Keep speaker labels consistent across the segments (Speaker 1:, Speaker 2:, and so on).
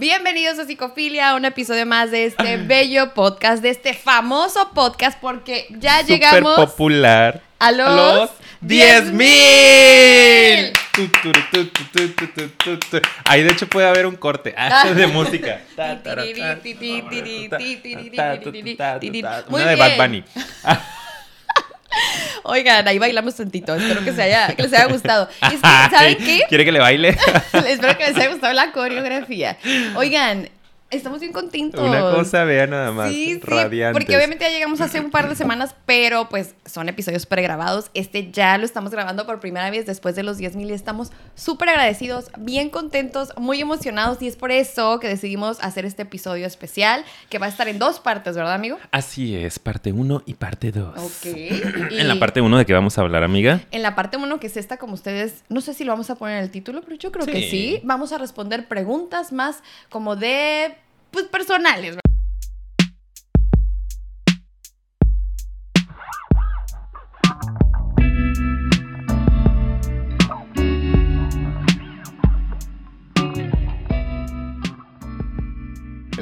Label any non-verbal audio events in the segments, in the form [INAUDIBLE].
Speaker 1: Bienvenidos a Psicofilia, un episodio más de este bello podcast, de este famoso podcast, porque ya llegamos.
Speaker 2: popular.
Speaker 1: A los,
Speaker 2: a los 10 mil. Ahí de hecho puede haber un corte de música.
Speaker 1: Oigan, ahí bailamos tantito, espero que, se haya, que les haya gustado. [LAUGHS] Es que, ¿saben qué?
Speaker 2: ¿Quiere que le baile? [LAUGHS]
Speaker 1: Espero que les haya gustado la coreografía. Oigan, estamos bien contentos.
Speaker 2: Una cosa, vea nada más.
Speaker 1: Sí, sí,
Speaker 2: Radiantes.
Speaker 1: porque obviamente ya llegamos hace un par de semanas, pero pues son episodios pregrabados. Este ya lo estamos grabando por primera vez después de los 10 mil y estamos súper agradecidos, bien contentos, muy emocionados y es por eso que decidimos hacer este episodio especial que va a estar en dos partes, ¿verdad, amigo?
Speaker 2: Así es, parte 1 y parte 2.
Speaker 1: Ok. [CLEARS THROAT]
Speaker 2: En la parte 1 de qué vamos a hablar, amiga.
Speaker 1: En la parte 1, que es esta, como ustedes, no sé si lo vamos a poner en el título, pero yo creo que
Speaker 2: Sí.
Speaker 1: sí. Vamos a responder preguntas más como de, pues, personales. ¿verdad?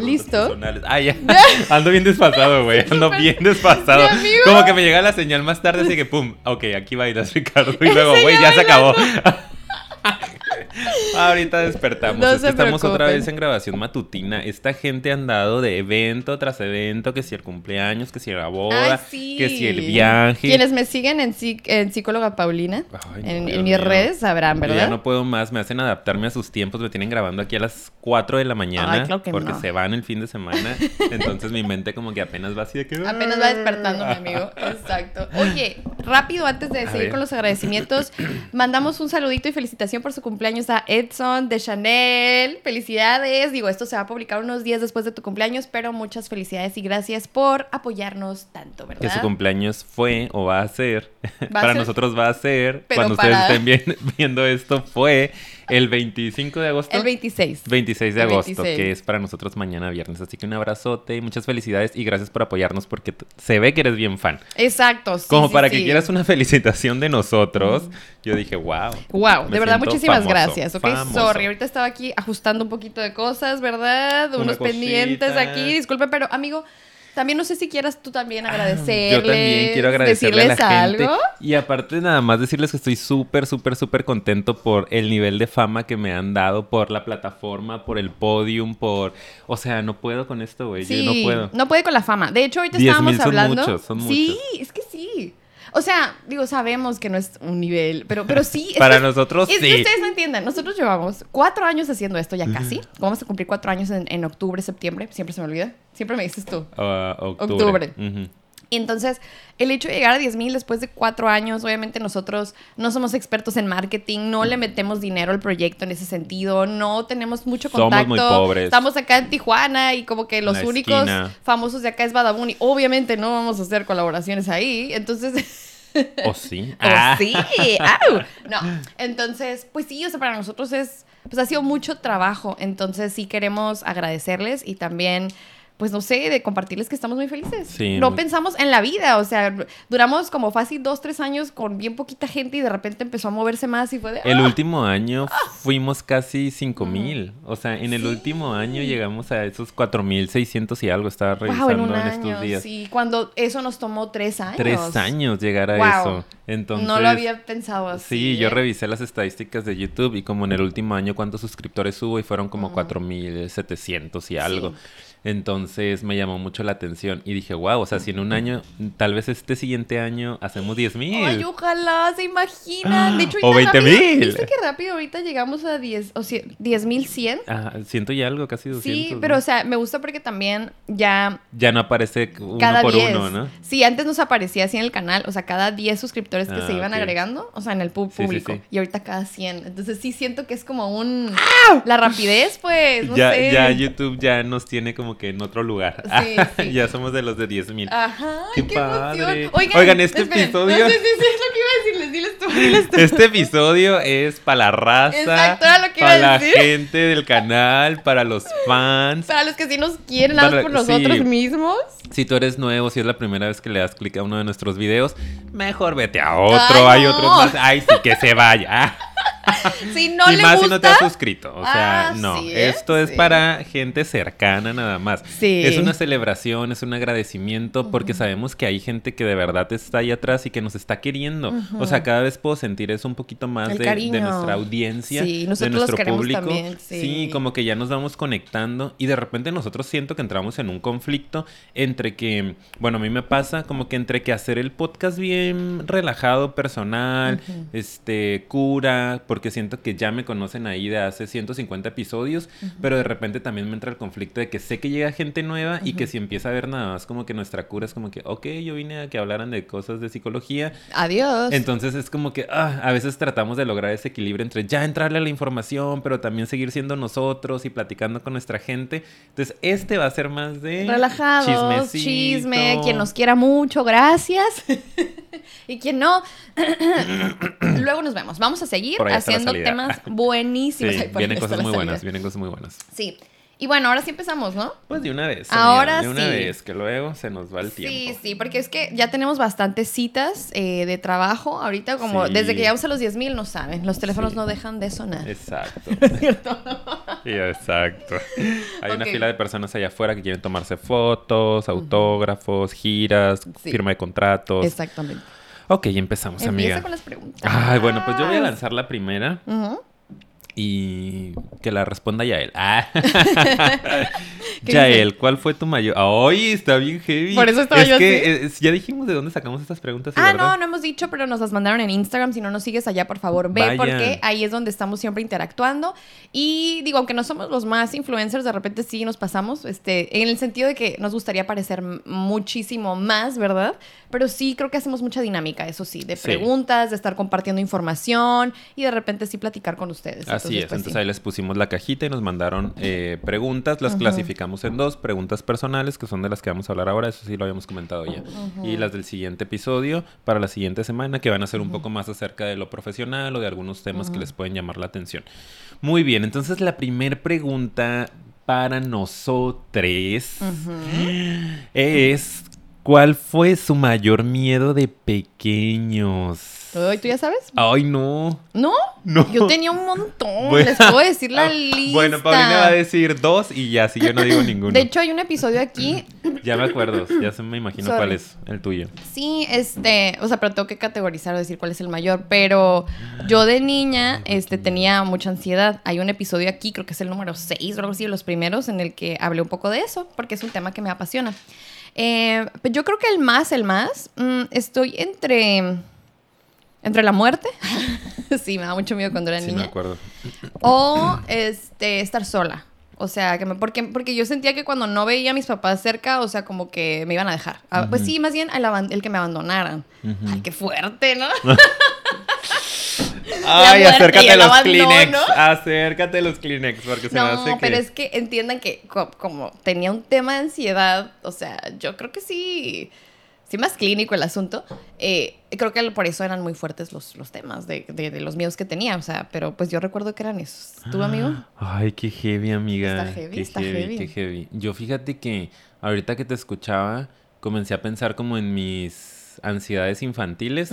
Speaker 1: ¿Listo?
Speaker 2: Personales. Ah, ya. [LAUGHS] [LAUGHS] Ando bien desfasado, güey. [LAUGHS] Ando bien desfasado. Como que me llega la señal más tarde, así que pum. Ok, aquí bailas, Ricardo. Y luego, güey,
Speaker 1: ya
Speaker 2: se acabó. Ahorita despertamos.
Speaker 1: No
Speaker 2: es que estamos otra vez en grabación matutina. Esta gente ha andado de evento tras evento, que si el cumpleaños, que si la boda,
Speaker 1: Ay, sí.
Speaker 2: que si el viaje.
Speaker 1: Quienes me siguen en, psic- en psicóloga Paulina,
Speaker 2: Ay, no,
Speaker 1: en, en mis redes, sabrán, ¿verdad?
Speaker 2: ya no puedo más, me hacen adaptarme a sus tiempos, me tienen grabando aquí a las 4 de la mañana
Speaker 1: Ay, claro que
Speaker 2: porque
Speaker 1: no.
Speaker 2: se van el fin de semana, entonces mi mente como que apenas va así de que
Speaker 1: Apenas va despertando, mi [LAUGHS] amigo. Exacto. Oye, rápido, antes de seguir con los agradecimientos, mandamos un saludito y felicitación por su cumpleaños a Edson de Chanel. Felicidades. Digo, esto se va a publicar unos días después de tu cumpleaños, pero muchas felicidades y gracias por apoyarnos tanto, ¿verdad?
Speaker 2: que su cumpleaños fue o va a ser,
Speaker 1: Va a [LAUGHS]
Speaker 2: para
Speaker 1: ser,
Speaker 2: nosotros va a ser,
Speaker 1: pero
Speaker 2: cuando
Speaker 1: para-
Speaker 2: ustedes estén bien- [LAUGHS] viendo esto, fue el 25 de agosto.
Speaker 1: El 26.
Speaker 2: 26 de agosto,
Speaker 1: 26.
Speaker 2: que es para nosotros mañana viernes. Así que un abrazote y muchas felicidades y gracias por apoyarnos porque se ve que eres bien fan.
Speaker 1: Exacto. sí,
Speaker 2: Como
Speaker 1: sí,
Speaker 2: para
Speaker 1: sí.
Speaker 2: que quieras una [LAUGHS] felicitación de nosotros, yo dije, wow.
Speaker 1: Wow, de verdad, muchísimas
Speaker 2: famoso,
Speaker 1: gracias, ¿ok?
Speaker 2: famoso.
Speaker 1: Sorry, ahorita estaba aquí ajustando un poquito de cosas, ¿verdad? Unos pendientes aquí, disculpe, pero amigo, también no sé si quieras tú también
Speaker 2: Ah,
Speaker 1: agradecerles.
Speaker 2: Yo también quiero agradecerle
Speaker 1: decirles
Speaker 2: a la gente.
Speaker 1: algo.
Speaker 2: Y aparte nada más decirles que estoy súper, súper, súper contento por el nivel de fama que me han dado, por la plataforma, por el podium, por... O sea, no puedo con esto, güey.
Speaker 1: Sí,
Speaker 2: Yo no puedo.
Speaker 1: no puede con la fama. De hecho, ahorita
Speaker 2: 10,000
Speaker 1: estábamos
Speaker 2: son
Speaker 1: hablando.
Speaker 2: muchos, son
Speaker 1: sí,
Speaker 2: muchos.
Speaker 1: es que sí. O sea, digo, sabemos que no es un nivel, pero, pero sí. es
Speaker 2: Para
Speaker 1: que-
Speaker 2: nosotros
Speaker 1: Es que ustedes no entienden. Nosotros llevamos cuatro años haciendo esto ya casi. Vamos a cumplir cuatro años en, en octubre, septiembre. Siempre se me olvida. Siempre me dices tú.
Speaker 2: Ah, octubre.
Speaker 1: Octubre.
Speaker 2: Ujú.
Speaker 1: Y entonces, el hecho de llegar a 10 mil después de cuatro años, obviamente nosotros no somos expertos en marketing, no le metemos dinero al proyecto en ese sentido, no tenemos mucho
Speaker 2: Somos
Speaker 1: contacto.
Speaker 2: muy pobres.
Speaker 1: Estamos acá en Tijuana y como que los únicos
Speaker 2: esquina.
Speaker 1: famosos de acá es Badabun y obviamente no vamos a hacer colaboraciones ahí. Entonces... [LAUGHS]
Speaker 2: ¿O sí? [LAUGHS]
Speaker 1: Oh,
Speaker 2: Ah.
Speaker 1: sí, ¡au! No, entonces, pues sí, o sea, para nosotros es, pues ha sido mucho trabajo, entonces sí queremos agradecerles y también, pues no sé, de compartirles que estamos muy felices.
Speaker 2: Sí,
Speaker 1: no
Speaker 2: muy-
Speaker 1: pensamos en la vida, o sea, duramos como fácil dos, tres años con bien poquita gente y de repente empezó a moverse más y fue de...
Speaker 2: El
Speaker 1: ¡ah!
Speaker 2: último año fuimos casi 5 mil. O sea, en el
Speaker 1: Sí.
Speaker 2: último año llegamos a esos 4,600 y algo. Estaba revisando
Speaker 1: Wow, en
Speaker 2: en,
Speaker 1: un año,
Speaker 2: estos días.
Speaker 1: sí, cuando eso nos tomó tres años.
Speaker 2: Tres años llegar a
Speaker 1: Wow.
Speaker 2: eso. Entonces,
Speaker 1: No lo había pensado así.
Speaker 2: Sí, yo
Speaker 1: ¿eh?
Speaker 2: revisé las estadísticas de YouTube y como en el último año cuántos suscriptores hubo y fueron como
Speaker 1: Mm.
Speaker 2: 4,700 y algo.
Speaker 1: Sí.
Speaker 2: Entonces me llamó mucho la atención y dije, wow, o sea, si en un año, tal vez este siguiente año hacemos 10 mil.
Speaker 1: Ay, ojalá, se imaginan. De hecho, [GASPS]
Speaker 2: O
Speaker 1: ahorita
Speaker 2: 20,000.
Speaker 1: rápido- ¿Viste que rápido ahorita llegamos a 10 o cien- 10,100?
Speaker 2: Ah, ciento y algo, casi 200.
Speaker 1: Sí,
Speaker 2: ¿no?
Speaker 1: pero o sea, me gusta porque también ya
Speaker 2: Ya no aparece uno
Speaker 1: cada
Speaker 2: por
Speaker 1: 10.
Speaker 2: uno, ¿no?
Speaker 1: Sí, antes nos aparecía así en el canal, o sea, cada 10 suscriptores que
Speaker 2: Ah,
Speaker 1: se iban
Speaker 2: ok.
Speaker 1: agregando, o sea, en el pub
Speaker 2: Sí, sí,
Speaker 1: público.
Speaker 2: sí.
Speaker 1: Y ahorita cada 100. Entonces sí siento que es como un... La rapidez, pues, no
Speaker 2: ya,
Speaker 1: sé.
Speaker 2: ya YouTube ya nos tiene como que en otro lugar.
Speaker 1: Sí, sí. [LAUGHS]
Speaker 2: ya somos de los de 10 mil.
Speaker 1: Ajá,
Speaker 2: Qué
Speaker 1: qué,
Speaker 2: padre.
Speaker 1: emoción.
Speaker 2: Oigan, este
Speaker 1: esperen.
Speaker 2: episodio-
Speaker 1: No, sí, sí, sí, es lo que iba a decirles. Diles tú, diles tú.
Speaker 2: Este episodio es para la raza,
Speaker 1: Exacto, era lo que iba
Speaker 2: para
Speaker 1: a
Speaker 2: la
Speaker 1: decir.
Speaker 2: gente del canal, para los fans.
Speaker 1: Para los que sí nos quieren,
Speaker 2: Para-
Speaker 1: por nosotros
Speaker 2: sí.
Speaker 1: mismos.
Speaker 2: Si tú eres nuevo, si es la primera vez que le das clic a uno de nuestros videos, mejor vete a otro.
Speaker 1: Ay,
Speaker 2: Hay
Speaker 1: no.
Speaker 2: otros más. Ay, sí, que se vaya. [LAUGHS]
Speaker 1: si no
Speaker 2: y
Speaker 1: le
Speaker 2: más
Speaker 1: gusta...
Speaker 2: si no te has suscrito. O sea,
Speaker 1: Ah,
Speaker 2: no.
Speaker 1: sí, ¿eh?
Speaker 2: Esto es
Speaker 1: Sí.
Speaker 2: para gente cercana nada más.
Speaker 1: Sí.
Speaker 2: Es una celebración, es un agradecimiento porque sabemos que hay gente que de verdad está ahí atrás y que nos está queriendo. O sea, cada vez puedo sentir eso un poquito más de, nuestra audiencia, de nuestro público.
Speaker 1: también, sí.
Speaker 2: como que ya nos vamos conectando y de repente nosotros siento que entramos en un conflicto entre que, bueno, a mí me pasa como que entre que hacer el podcast bien relajado, personal, este, cura, porque siento que ya me conocen ahí de hace 150 episodios, pero de repente también me entra el conflicto de que sé que llega gente nueva y que si empieza a ver nada más como que nuestra cura es como que, ok, yo vine a que hablaran de cosas de psicología,
Speaker 1: Adiós.
Speaker 2: entonces es como que ah, a veces tratamos de lograr ese equilibrio entre ya entrarle a la información, pero también seguir siendo nosotros y platicando con nuestra gente. Entonces este va a ser más de
Speaker 1: Relajados, chisme, quien nos quiera mucho, gracias. [LAUGHS] y quien no, [CLEARS THROAT] luego nos vemos. Vamos a seguir haciendo temas buenísimos.
Speaker 2: Sí,
Speaker 1: Ay,
Speaker 2: vienen cosas muy buenas, vienen cosas muy buenas.
Speaker 1: Sí. Y bueno, ahora sí empezamos, ¿no?
Speaker 2: Pues de una vez.
Speaker 1: Ahora
Speaker 2: amiga, de una
Speaker 1: sí.
Speaker 2: vez, que luego se nos va el
Speaker 1: Sí,
Speaker 2: tiempo.
Speaker 1: sí, porque es que ya tenemos bastantes citas eh, de trabajo ahorita, como
Speaker 2: Sí.
Speaker 1: desde que llegamos a los 10 mil, no saben, los teléfonos
Speaker 2: Sí.
Speaker 1: no dejan de sonar.
Speaker 2: Exacto. [LAUGHS] Sí, exacto. Hay una fila de personas allá afuera que quieren tomarse fotos, autógrafos, giras,
Speaker 1: Sí.
Speaker 2: firma de contratos.
Speaker 1: Exactamente.
Speaker 2: Ok, empezamos,
Speaker 1: Empieza
Speaker 2: amiga.
Speaker 1: con las preguntas.
Speaker 2: Ay, bueno, pues yo voy a lanzar la primera y que la responda Yael. Ah. [LAUGHS] [LAUGHS]
Speaker 1: ¿Qué
Speaker 2: Yael, ¿cuál fue tu mayor? Ay, está bien heavy.
Speaker 1: Por eso estaba
Speaker 2: es
Speaker 1: yo
Speaker 2: que
Speaker 1: así.
Speaker 2: eh, ya dijimos de dónde sacamos estas preguntas.
Speaker 1: Ah,
Speaker 2: ¿verdad?
Speaker 1: no, no hemos dicho, pero nos las mandaron en Instagram. Si no nos sigues allá, por favor, ve, porque ahí es donde estamos siempre interactuando. Y digo, aunque no somos los más influencers, de repente sí nos pasamos, este, en el sentido de que nos gustaría parecer muchísimo más, ¿verdad? Pero sí creo que hacemos mucha dinámica, eso sí, de
Speaker 2: Sí.
Speaker 1: preguntas, de estar compartiendo información y de repente sí platicar con ustedes.
Speaker 2: Así es,
Speaker 1: pues,
Speaker 2: entonces
Speaker 1: sí.
Speaker 2: ahí les pusimos la cajita y nos mandaron eh, preguntas, las clasificamos en dos, preguntas personales, que son de las que vamos a hablar ahora, eso sí lo habíamos comentado ya, y las del siguiente episodio para la siguiente semana, que van a ser un poco más acerca de lo profesional o de algunos temas que les pueden llamar la atención. Muy bien, entonces la primera pregunta para nosotros es, ¿cuál fue su mayor miedo de pequeños?
Speaker 1: Ay, ¿Tú ya sabes?
Speaker 2: Ay, no.
Speaker 1: ¿No?
Speaker 2: No.
Speaker 1: Yo tenía un montón.
Speaker 2: Bueno.
Speaker 1: Les puedo decir la
Speaker 2: Ah,
Speaker 1: lista.
Speaker 2: Bueno, Paulina va a decir dos y ya, si yo no digo ninguno.
Speaker 1: De hecho, hay un episodio aquí
Speaker 2: ya me acuerdo, ya se me imagino
Speaker 1: Sorry.
Speaker 2: cuál es el tuyo.
Speaker 1: Sí, este, o sea, pero tengo que categorizar o decir cuál es el mayor. Pero yo de niña, este, tenía mucha ansiedad. Hay un episodio aquí, creo que es el número 6 o algo así, de los primeros, en el que hablé un poco de eso, porque es un tema que me apasiona. Eh, pero yo creo que el más, el más, mm, estoy entre, entre la muerte. [LAUGHS] sí, me da mucho miedo cuando era
Speaker 2: Sí, me acuerdo.
Speaker 1: O este, estar sola. O sea, que me, porque, porque yo sentía que cuando no veía a mis papás cerca, o sea, como que me iban a dejar. Ah, Pues sí, más bien el, que me abandonaran. Ay, qué fuerte, ¿no? [LAUGHS]
Speaker 2: Ay, acércate a los
Speaker 1: abandono.
Speaker 2: Kleenex. Acércate a los Kleenex, porque se me hace
Speaker 1: No, pero es que entiendan que co- como tenía un tema de ansiedad, o sea, yo creo que sí, sí más clínico el asunto. eh, creo que por eso eran muy fuertes los, los temas de, de- de los miedos que tenía, o sea, pero pues yo recuerdo que eran esos. ¿Tú, amigo?
Speaker 2: Ay, qué heavy, amiga.
Speaker 1: Está heavy,
Speaker 2: qué
Speaker 1: está
Speaker 2: heavy,
Speaker 1: heavy.
Speaker 2: qué heavy. Yo fíjate que ahorita que te escuchaba, comencé a pensar como en mis ansiedades infantiles.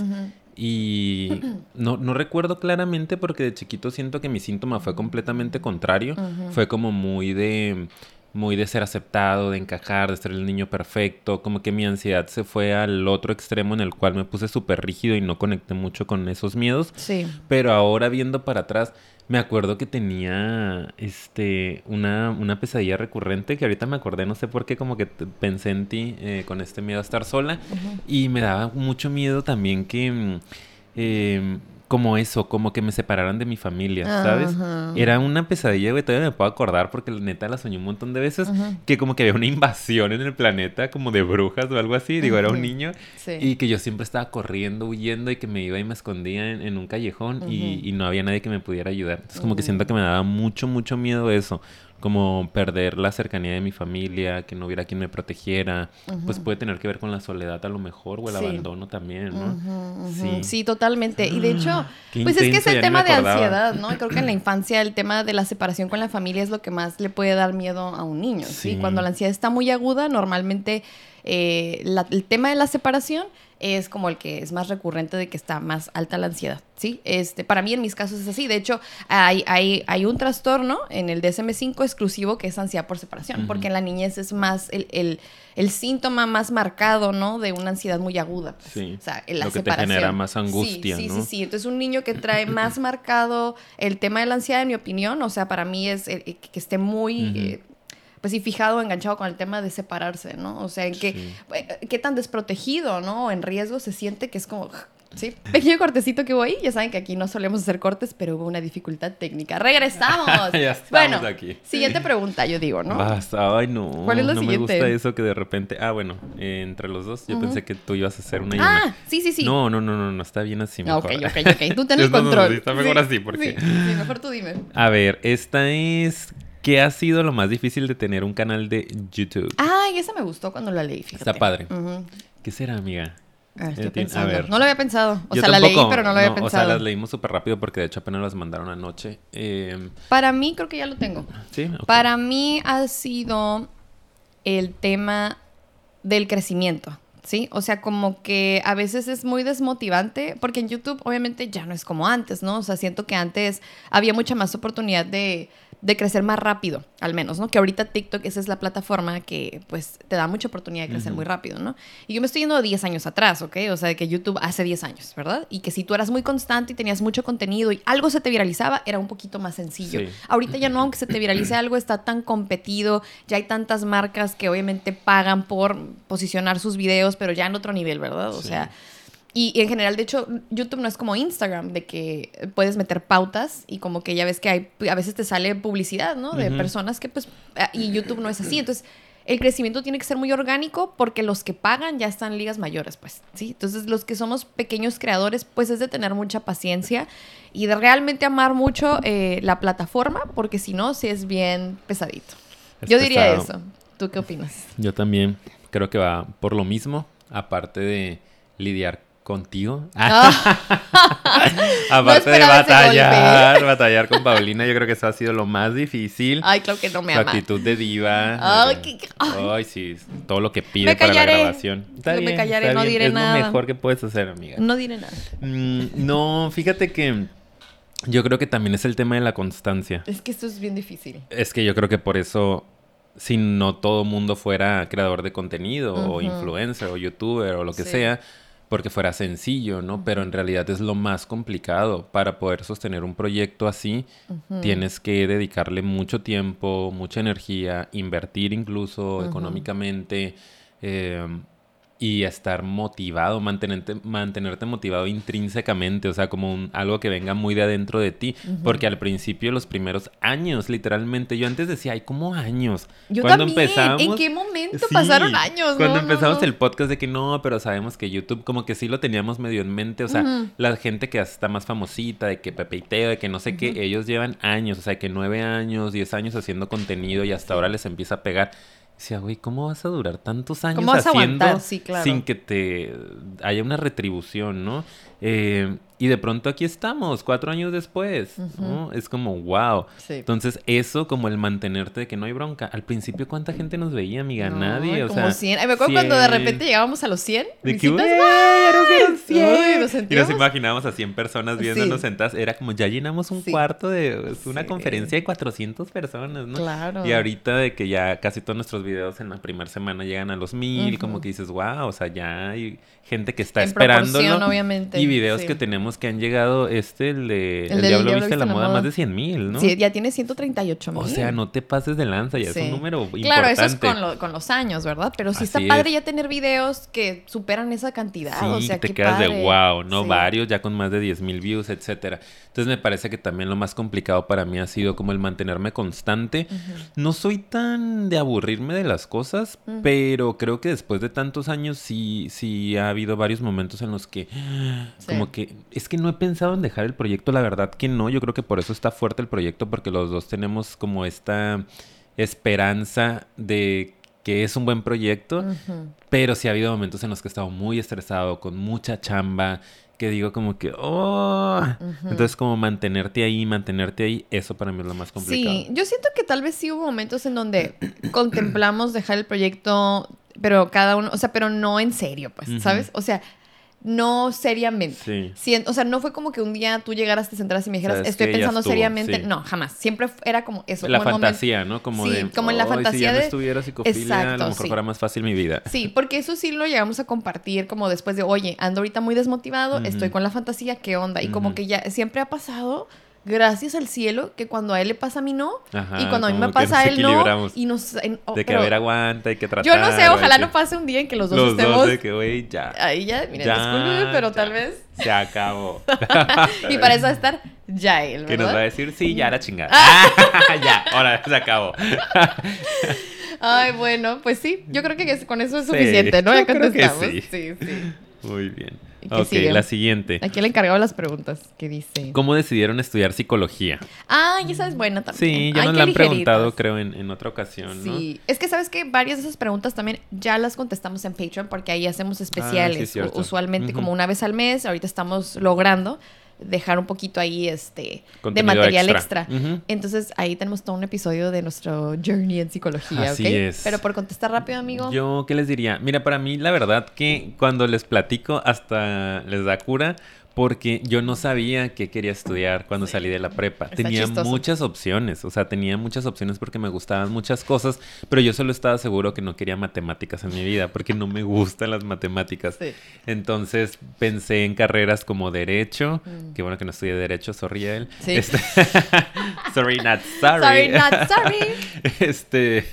Speaker 2: Y no, no recuerdo claramente porque de chiquito siento que mi síntoma fue completamente contrario. Fue como muy de muy de ser aceptado, de encajar, de ser el niño perfecto. Como que mi ansiedad se fue al otro extremo en el cual me puse súper rígido y no conecté mucho con esos miedos.
Speaker 1: Sí.
Speaker 2: Pero ahora viendo para atrás, me acuerdo que tenía este una, una pesadilla recurrente que ahorita me acordé, no sé por qué, como que pensé en ti eh, con este miedo a estar sola. Y me daba mucho miedo también que mm, em, como eso, como que me separaran de mi familia, ¿sabes? Era una pesadilla, güey, todavía me puedo acordar porque la neta la soñé un montón de veces, que como que había una invasión en el planeta, como de brujas o algo así, digo, era un niño,
Speaker 1: Sí.
Speaker 2: y que yo siempre estaba corriendo, huyendo y que me iba y me escondía en, en un callejón y, y no había nadie que me pudiera ayudar. Entonces como que siento que me daba mucho, mucho miedo eso. Como perder la cercanía de mi familia, que no hubiera quien me protegiera. Pues puede tener que ver con la soledad a lo mejor o el
Speaker 1: Sí.
Speaker 2: abandono también, ¿no? Sí.
Speaker 1: totalmente. Y de hecho,
Speaker 2: Qué
Speaker 1: pues es que es el tema de ansiedad, ¿no? Creo que en la infancia el tema de la separación con la familia es lo que más le puede dar miedo a un niño, ¿sí?
Speaker 2: Sí.
Speaker 1: Cuando la ansiedad está muy aguda, normalmente eh, la- el tema de la separación es como el que es más recurrente de que está más alta la ansiedad, ¿sí? Este, para mí en mis casos es así. De hecho, hay, hay, hay un trastorno en el DSM-5 exclusivo que es ansiedad por separación, porque en la niñez es más el, el, el síntoma más marcado, ¿no? De una ansiedad muy aguda. pues.
Speaker 2: Sí,
Speaker 1: O sea, la
Speaker 2: lo que te
Speaker 1: separación.
Speaker 2: genera más angustia,
Speaker 1: sí, sí,
Speaker 2: ¿no?
Speaker 1: Sí, sí, Entonces, un niño que trae [CLEARS THROAT] más marcado el tema de la ansiedad, en mi opinión, o sea, para mí es eh, eh, que esté muy... Eh, pues sí, fijado, enganchado con el tema de separarse, ¿no? O sea, en qué,
Speaker 2: Sí.
Speaker 1: eh, qué tan desprotegido, ¿no? En riesgo se siente que es como, sí. Pequeño cortecito que voy, ya saben que aquí no solemos hacer cortes, pero hubo una dificultad técnica. ¡Regresamos! [LAUGHS]
Speaker 2: Ya estamos
Speaker 1: bueno,
Speaker 2: aquí.
Speaker 1: siguiente pregunta, yo digo, ¿no?
Speaker 2: Basta, ay no.
Speaker 1: ¿Cuál es la
Speaker 2: no
Speaker 1: siguiente?
Speaker 2: me gusta eso que de repente. Ah, bueno, eh, entre los dos, yo pensé que tú ibas a hacer una y una.
Speaker 1: Ah, sí, sí, sí.
Speaker 2: No, no, no, no, no, está bien así.
Speaker 1: Ah,
Speaker 2: Mejor.
Speaker 1: ok, ok, ok. Tú ten [LAUGHS] el
Speaker 2: Es- no, no,
Speaker 1: control.
Speaker 2: sí, está mejor así, porque-
Speaker 1: Sí, sí, mejor tú dime.
Speaker 2: A ver, esta es. ¿Qué ha sido lo más difícil de tener un canal de YouTube?
Speaker 1: Ay, esa me gustó cuando la leí, fíjate.
Speaker 2: Está padre. ¿Qué será, amiga?
Speaker 1: Estoy
Speaker 2: Eh, a
Speaker 1: pensando.
Speaker 2: ver.
Speaker 1: No lo había pensado. O
Speaker 2: Yo
Speaker 1: sea, la leí, pero no lo había
Speaker 2: O
Speaker 1: pensado.
Speaker 2: sea, las leímos súper rápido porque de hecho apenas las mandaron anoche. Eh,
Speaker 1: Para mí, creo que ya lo tengo.
Speaker 2: sí.
Speaker 1: Para mí ha sido el tema del crecimiento, ¿sí? O sea, como que a veces es muy desmotivante, porque en YouTube obviamente ya no es como antes, ¿no? O sea, siento que antes había mucha más oportunidad de, de crecer más rápido, al menos, ¿no? Que ahorita TikTok, esa es la plataforma que pues te da mucha oportunidad de crecer muy rápido, ¿no? Y yo me estoy yendo 10 años atrás, ¿ok? O sea, de que YouTube hace 10 años, ¿verdad? Y que si tú eras muy constante y tenías mucho contenido y algo se te viralizaba, era un poquito más sencillo.
Speaker 2: Sí.
Speaker 1: Ahorita ya no, aunque se te viralice algo, está tan competido, ya hay tantas marcas que obviamente pagan por posicionar sus videos, pero ya en otro nivel, ¿verdad? O
Speaker 2: Sí.
Speaker 1: sea, y, y en general, de hecho, YouTube no es como Instagram, de que puedes meter pautas y como que ya ves que hay, a veces te sale publicidad, ¿no? De
Speaker 2: Ujú.
Speaker 1: personas que pues, ah, y YouTube no es así. Entonces, el crecimiento tiene que ser muy orgánico porque los que pagan ya están en ligas mayores, pues, ¿sí? Entonces, los que somos pequeños creadores, pues es de tener mucha paciencia y de realmente amar mucho eh, la plataforma, porque si no, sí es bien pesadito.
Speaker 2: Es
Speaker 1: Yo diría
Speaker 2: pesado.
Speaker 1: eso. ¿Tú qué opinas?
Speaker 2: Yo también creo que va por lo mismo, aparte de lidiar contigo. [LAUGHS] [LAUGHS] aparte de
Speaker 1: esperaba ese
Speaker 2: batallar, batallar con Paulina, yo creo que eso ha sido lo más difícil.
Speaker 1: Ay, claro que no me
Speaker 2: Su
Speaker 1: ama.
Speaker 2: actitud de diva.
Speaker 1: Ay,
Speaker 2: de-
Speaker 1: qué- ay.
Speaker 2: Ay, sí, todo lo que pide
Speaker 1: Me
Speaker 2: para la grabación. Está
Speaker 1: Me
Speaker 2: bien,
Speaker 1: callaré,
Speaker 2: está
Speaker 1: no
Speaker 2: bien.
Speaker 1: diré
Speaker 2: es
Speaker 1: nada.
Speaker 2: lo mejor que puedes hacer, amiga.
Speaker 1: No diré nada.
Speaker 2: Mm, no, fíjate que yo creo que también es el tema de la constancia.
Speaker 1: Es que esto es bien difícil.
Speaker 2: Es que yo creo que por eso, si no todo mundo fuera creador de contenido o influencer o youtuber o lo que
Speaker 1: Sí.
Speaker 2: sea, porque fuera sencillo, ¿no? Pero en realidad es lo más complicado. Para poder sostener un proyecto así, tienes que dedicarle mucho tiempo, mucha energía, invertir incluso económicamente. eh, y estar motivado, mantenerte, mantenerte motivado intrínsecamente, o sea, como un, algo que venga muy de adentro de ti, porque al principio, los primeros años, literalmente, yo antes decía, ay, ¿cómo años?
Speaker 1: Yo
Speaker 2: Cuando
Speaker 1: también.
Speaker 2: empezamos-
Speaker 1: ¿En qué momento
Speaker 2: Sí,
Speaker 1: pasaron años?
Speaker 2: Cuando
Speaker 1: No,
Speaker 2: empezamos
Speaker 1: no.
Speaker 2: el podcast de que no, pero sabemos que YouTube como que sí lo teníamos medio en mente, o sea, la gente que está más famosita, de que Pepe y Teo, de que no sé qué, ellos llevan años, o sea, que nueve años, diez años haciendo contenido y hasta ahora les empieza a pegar. Decía, güey, ¿cómo vas a durar tantos años
Speaker 1: ¿Cómo vas a
Speaker 2: haciendo
Speaker 1: aguantar? Sí, claro.
Speaker 2: sin que te haya una retribución, ¿no? Eh, y de pronto aquí estamos, cuatro años después, ¿no? Es como, wow.
Speaker 1: Sí.
Speaker 2: Entonces, eso como el mantenerte de que no hay bronca. Al principio, ¿cuánta gente nos veía, amiga?
Speaker 1: No,
Speaker 2: Nadie, o
Speaker 1: como
Speaker 2: sea...
Speaker 1: 100. Ay, Me acuerdo cuando de
Speaker 2: 100.
Speaker 1: repente llegábamos a los 100
Speaker 2: De que,
Speaker 1: visitas.
Speaker 2: "Güey, ya no quiero
Speaker 1: Ay,
Speaker 2: 100".
Speaker 1: nos
Speaker 2: Y nos imaginábamos a 100 personas viéndonos
Speaker 1: Sí.
Speaker 2: sentadas. Era como, ya llenamos un
Speaker 1: Sí.
Speaker 2: cuarto de es una
Speaker 1: Sí.
Speaker 2: conferencia de 400 personas, ¿no?
Speaker 1: Claro.
Speaker 2: Y ahorita de que ya casi todos nuestros videos en la primera semana llegan a los mil, como
Speaker 1: Ujú.
Speaker 2: que dices, wow, o sea, ya hay gente que está
Speaker 1: En
Speaker 2: esperándolo.
Speaker 1: obviamente,
Speaker 2: Y videos
Speaker 1: sí.
Speaker 2: que tenemos que han llegado, este, el de El,
Speaker 1: del
Speaker 2: Diablo Viste la Moda, más de 100 mil, ¿no?
Speaker 1: Sí, ya tiene 138 mil.
Speaker 2: O sea, no te pases de lanza, ya es
Speaker 1: Sí.
Speaker 2: un número importante.
Speaker 1: Claro, eso es con, lo- con los años, ¿verdad? Pero sí está
Speaker 2: Así
Speaker 1: padre
Speaker 2: es.
Speaker 1: ya tener videos que superan esa cantidad.
Speaker 2: Sí,
Speaker 1: o sea,
Speaker 2: te quedas de
Speaker 1: padre.
Speaker 2: wow, ¿no? Varios ya con más de 10 mil views, etcétera. Entonces me parece que también lo más complicado para mí ha sido como el mantenerme constante. No soy tan de aburrirme de las cosas, pero creo que después de tantos años sí, sí ha habido varios momentos en los que
Speaker 1: Sí.
Speaker 2: como que es que no he pensado en dejar el proyecto, la verdad que no, yo creo que por eso está fuerte el proyecto, porque los dos tenemos como esta esperanza de que es un buen proyecto. Pero sí ha habido momentos en los que he estado muy estresado, con mucha chamba, que digo como que, oh. Entonces como mantenerte ahí, mantenerte ahí, eso para mí es lo más complicado.
Speaker 1: Sí, yo siento que tal vez sí hubo momentos en donde contemplamos dejar el proyecto pero cada uno, o sea, pero no en serio, pues. ¿sabes? O sea, no seriamente.
Speaker 2: Sí.
Speaker 1: O sea, no fue como que un día tú llegaras, te sentaras y me dijeras, estoy pensando
Speaker 2: estuvo,
Speaker 1: seriamente.
Speaker 2: sí.
Speaker 1: No, jamás. Siempre era como eso.
Speaker 2: La
Speaker 1: como el momento-
Speaker 2: fantasía, ¿no? Como
Speaker 1: Sí,
Speaker 2: de.
Speaker 1: como en la
Speaker 2: "Ay, Si
Speaker 1: fantasía
Speaker 2: ya no
Speaker 1: de-
Speaker 2: estuviera psicofilia, a
Speaker 1: Exacto,
Speaker 2: lo mejor
Speaker 1: sí.
Speaker 2: fuera más fácil mi vida.
Speaker 1: Sí, porque eso sí lo llegamos a compartir como después de, oye, ando ahorita muy desmotivado, estoy con la fantasía, ¿qué onda? Y como que ya siempre ha pasado, gracias al cielo, que cuando a él le pasa a mí no,
Speaker 2: Ajá,
Speaker 1: y cuando a mí me pasa a él no, y nos... en- oh,
Speaker 2: De que
Speaker 1: pero
Speaker 2: a ver, aguanta, hay que tratar.
Speaker 1: yo no sé, ojalá no pase un día en que los dos
Speaker 2: Los
Speaker 1: estemos...
Speaker 2: dos de que, güey, ya.
Speaker 1: Ahí ya, miren,
Speaker 2: ya,
Speaker 1: discúlpeme, pero
Speaker 2: ya,
Speaker 1: tal vez...
Speaker 2: Se acabó. [LAUGHS]
Speaker 1: y para eso va a estar ya él,
Speaker 2: Que nos va a
Speaker 1: ¿verdad?
Speaker 2: decir, sí, ya la chingada.
Speaker 1: Ah. [LAUGHS]
Speaker 2: ya, ahora se acabó. [LAUGHS]
Speaker 1: Ay, bueno, pues sí, yo creo que con eso es
Speaker 2: Sí,
Speaker 1: suficiente, ¿no? Ya
Speaker 2: creo que
Speaker 1: contestamos.
Speaker 2: sí.
Speaker 1: sí, sí.
Speaker 2: Muy bien.
Speaker 1: ¿Y qué
Speaker 2: Ok,
Speaker 1: sigue?
Speaker 2: la siguiente.
Speaker 1: Aquí el encargado de las preguntas, que dice...
Speaker 2: ¿Cómo decidieron estudiar psicología?
Speaker 1: Ah, y esa es buena también.
Speaker 2: Sí, ya
Speaker 1: Ay,
Speaker 2: nos la han
Speaker 1: ligeritas.
Speaker 2: preguntado, creo, en, en otra ocasión, ¿no?
Speaker 1: Sí, es que sabes que varias de esas preguntas también ya las contestamos en Patreon porque ahí hacemos especiales,
Speaker 2: Ah, sí,
Speaker 1: usualmente como una vez al mes. Ahorita estamos logrando dejar un poquito ahí este de material
Speaker 2: extra.
Speaker 1: Entonces ahí tenemos todo un episodio de nuestro journey en psicología,
Speaker 2: Así es.
Speaker 1: Pero por contestar rápido, amigo.
Speaker 2: Yo, ¿qué les diría? Mira, para mí, la verdad que cuando les platico hasta les da cura. Porque yo no sabía qué quería estudiar cuando salí de la prepa.
Speaker 1: Está
Speaker 2: tenía
Speaker 1: chistoso.
Speaker 2: muchas opciones, o sea, tenía muchas opciones porque me gustaban muchas cosas, pero yo solo estaba seguro que no quería matemáticas en mi vida, porque no me gustan las matemáticas.
Speaker 1: Sí.
Speaker 2: Entonces pensé en carreras como derecho,
Speaker 1: Mm.
Speaker 2: qué bueno que no estudié derecho, sorry él.
Speaker 1: Sí.
Speaker 2: Este- [LAUGHS] sorry, not sorry.
Speaker 1: Sorry, not sorry. [LAUGHS]
Speaker 2: Este,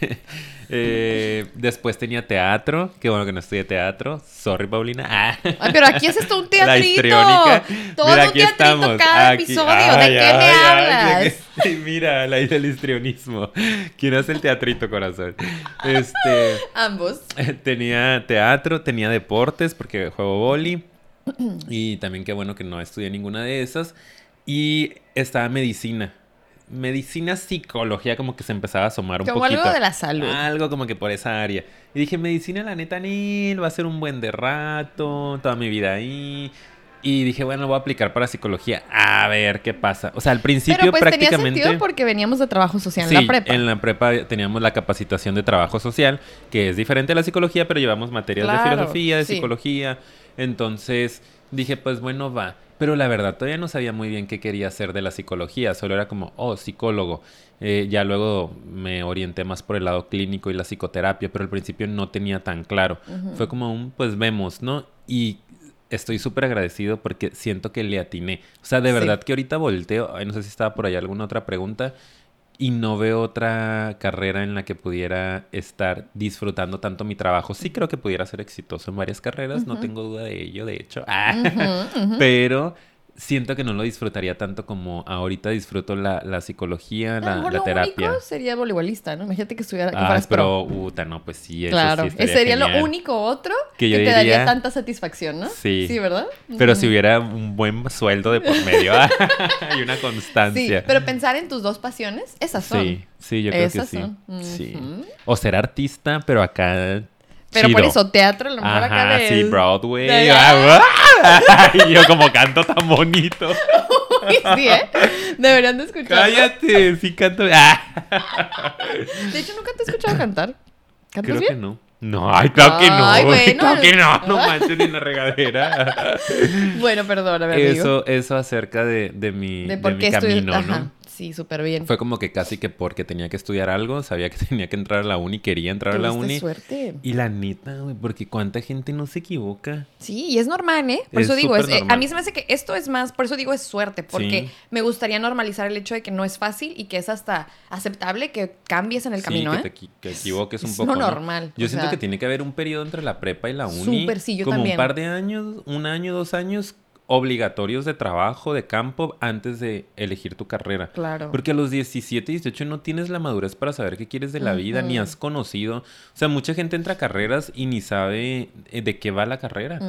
Speaker 2: eh, después tenía teatro, qué bueno que no estudié teatro, sorry Paulina. Ah.
Speaker 1: Ay, pero aquí haces todo un [LAUGHS]
Speaker 2: La
Speaker 1: teatrito.
Speaker 2: histriónica.
Speaker 1: Todo
Speaker 2: Mira,
Speaker 1: un
Speaker 2: aquí
Speaker 1: teatrito
Speaker 2: estamos.
Speaker 1: cada
Speaker 2: Aquí-
Speaker 1: episodio.
Speaker 2: Ay,
Speaker 1: ¿De qué me hablas?
Speaker 2: que- [LAUGHS] Mira, la del histrionismo. ¿Quién hace el teatrito, corazón? Este, [LAUGHS]
Speaker 1: Ambos.
Speaker 2: tenía teatro, tenía deportes porque juego boli. Y también qué bueno que no estudié ninguna de esas. Y estaba medicina. Medicina, psicología, como que se empezaba a asomar un
Speaker 1: Como
Speaker 2: poquito.
Speaker 1: algo de la salud.
Speaker 2: Algo como que por esa área. Y dije, medicina, la neta, ni va a ser un buen de rato, toda mi vida ahí. Y dije, bueno, voy a aplicar para psicología. A ver qué pasa. O sea, al principio
Speaker 1: Pero pues tenía
Speaker 2: prácticamente.
Speaker 1: sentido porque veníamos de trabajo social
Speaker 2: Sí,
Speaker 1: en la prepa.
Speaker 2: en la prepa teníamos la capacitación de trabajo social, que es diferente a la psicología, pero llevamos materias
Speaker 1: Claro,
Speaker 2: de filosofía, de
Speaker 1: sí.
Speaker 2: psicología. Entonces dije, pues bueno, va. Pero la verdad, todavía no sabía muy bien qué quería hacer de la psicología. Solo era como, oh, psicólogo. Eh, ya luego me orienté más por el lado clínico y la psicoterapia, pero al principio no tenía tan claro. Fue como un, pues vemos, ¿no? Y estoy súper agradecido porque siento que le atiné. O sea, de
Speaker 1: Sí.
Speaker 2: verdad que ahorita volteo, ay, no sé si estaba por ahí alguna otra pregunta, y no veo otra carrera en la que pudiera estar disfrutando tanto mi trabajo. Sí creo que pudiera ser exitoso en varias carreras, no tengo duda de ello, de hecho. Ah. [LAUGHS] Pero siento que no lo disfrutaría tanto como ahorita disfruto la, la psicología, la, la
Speaker 1: lo
Speaker 2: terapia.
Speaker 1: único sería voleibolista, ¿no? Imagínate que estuviera que
Speaker 2: Ah,
Speaker 1: fueras pro.
Speaker 2: pero, puta, no, pues sí, eso
Speaker 1: Claro,
Speaker 2: sí
Speaker 1: ese sería
Speaker 2: genial.
Speaker 1: lo único otro
Speaker 2: Que
Speaker 1: te daría tanta satisfacción, ¿no?
Speaker 2: Sí.
Speaker 1: Sí, ¿verdad?
Speaker 2: Pero si hubiera un buen sueldo de por medio ah, [LAUGHS] y una
Speaker 1: Sí,
Speaker 2: constancia.
Speaker 1: pero pensar en tus dos pasiones, esas son.
Speaker 2: Sí, sí, yo creo que sí.
Speaker 1: son.
Speaker 2: Sí. O ser artista, pero acá.
Speaker 1: Pero por
Speaker 2: chido.
Speaker 1: eso, teatro, a lo mejor acá
Speaker 2: Ajá,
Speaker 1: de...
Speaker 2: sí, Broadway.
Speaker 1: de- [LAUGHS]
Speaker 2: Ah, y yo como canto tan bonito. [LAUGHS]
Speaker 1: sí, ¿eh? Deberían de escucharlo.
Speaker 2: Cállate, sí canto. Ah.
Speaker 1: De hecho, nunca te he escuchado cantar. ¿Cantas
Speaker 2: Creo
Speaker 1: bien?
Speaker 2: que no. No, ay, claro que no.
Speaker 1: Ay, [LAUGHS] bueno.
Speaker 2: Claro que no. No manches ni en la regadera.
Speaker 1: Bueno, perdóname, amigo.
Speaker 2: Eso, eso acerca de, de mi,
Speaker 1: de
Speaker 2: de
Speaker 1: por
Speaker 2: mi
Speaker 1: qué estudias...
Speaker 2: camino, ¿no?
Speaker 1: Sí, súper bien.
Speaker 2: Fue como que casi que porque tenía que estudiar algo, sabía que [LAUGHS] tenía que entrar a la uni, quería entrar a la uni.
Speaker 1: suerte.
Speaker 2: Y la neta, güey, porque cuánta gente no se equivoca.
Speaker 1: Sí, y es normal, ¿eh? Por
Speaker 2: Es
Speaker 1: eso digo, es, eh, a mí se me hace que esto es más, por eso digo es suerte, porque
Speaker 2: Sí.
Speaker 1: me gustaría normalizar el hecho de que no es fácil y que es hasta aceptable que cambies en el
Speaker 2: Sí,
Speaker 1: camino,
Speaker 2: que
Speaker 1: ¿eh?
Speaker 2: te que equivoques un
Speaker 1: Es
Speaker 2: poco. ¿no?
Speaker 1: normal,
Speaker 2: Yo siento
Speaker 1: sea.
Speaker 2: que tiene que haber un periodo entre la prepa y la uni.
Speaker 1: Súper, sí, yo
Speaker 2: como
Speaker 1: también.
Speaker 2: un par de años, un año, dos años obligatorios de trabajo, de campo, antes de elegir tu carrera.
Speaker 1: Claro.
Speaker 2: Porque a los 17, 18 no tienes la madurez para saber qué quieres de la vida, ni has conocido. O sea, mucha gente entra a carreras y ni sabe eh, de qué va la carrera.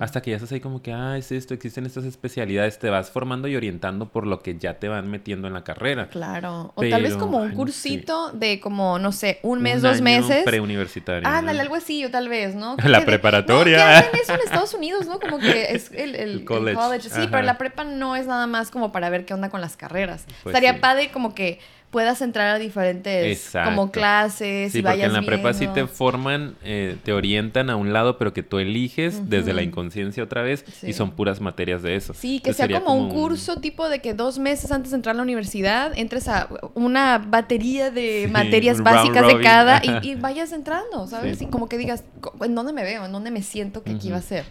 Speaker 2: Hasta que ya estás ahí como que, ah, es esto, existen estas especialidades, te vas formando y orientando por lo que ya te van metiendo en la carrera.
Speaker 1: Claro. O tal vez
Speaker 2: Pero,
Speaker 1: como
Speaker 2: ay,
Speaker 1: un
Speaker 2: no
Speaker 1: cursito de como, no sé, un mes,
Speaker 2: Un
Speaker 1: dos
Speaker 2: año
Speaker 1: meses.
Speaker 2: Preuniversitario.
Speaker 1: Ándale,
Speaker 2: ¿no?
Speaker 1: algo así, o tal vez, ¿no? [LAUGHS]
Speaker 2: La preparatoria.
Speaker 1: No, que hacen eso en Estados Unidos, ¿no? Como que es el, el- [LAUGHS] el
Speaker 2: college.
Speaker 1: college. Sí,
Speaker 2: Ajá.
Speaker 1: pero la prepa no es nada más como para ver qué onda con las carreras.
Speaker 2: Pues
Speaker 1: Estaría
Speaker 2: sí.
Speaker 1: padre como que puedas entrar a diferentes como clases
Speaker 2: Sí,
Speaker 1: y
Speaker 2: porque
Speaker 1: vayas
Speaker 2: en la prepa sí te forman, eh, te orientan a un lado, pero que tú eliges desde la inconsciencia otra vez
Speaker 1: Sí.
Speaker 2: y son puras materias de eso.
Speaker 1: Sí, que
Speaker 2: Entonces
Speaker 1: sea como, un curso tipo de que dos meses antes de entrar a la universidad entres a una batería de
Speaker 2: Sí,
Speaker 1: materias básicas de cada y, y vayas entrando, ¿sabes? Y como que digas, ¿en dónde me veo? ¿En dónde me siento que aquí
Speaker 2: Ujú.
Speaker 1: va a ser?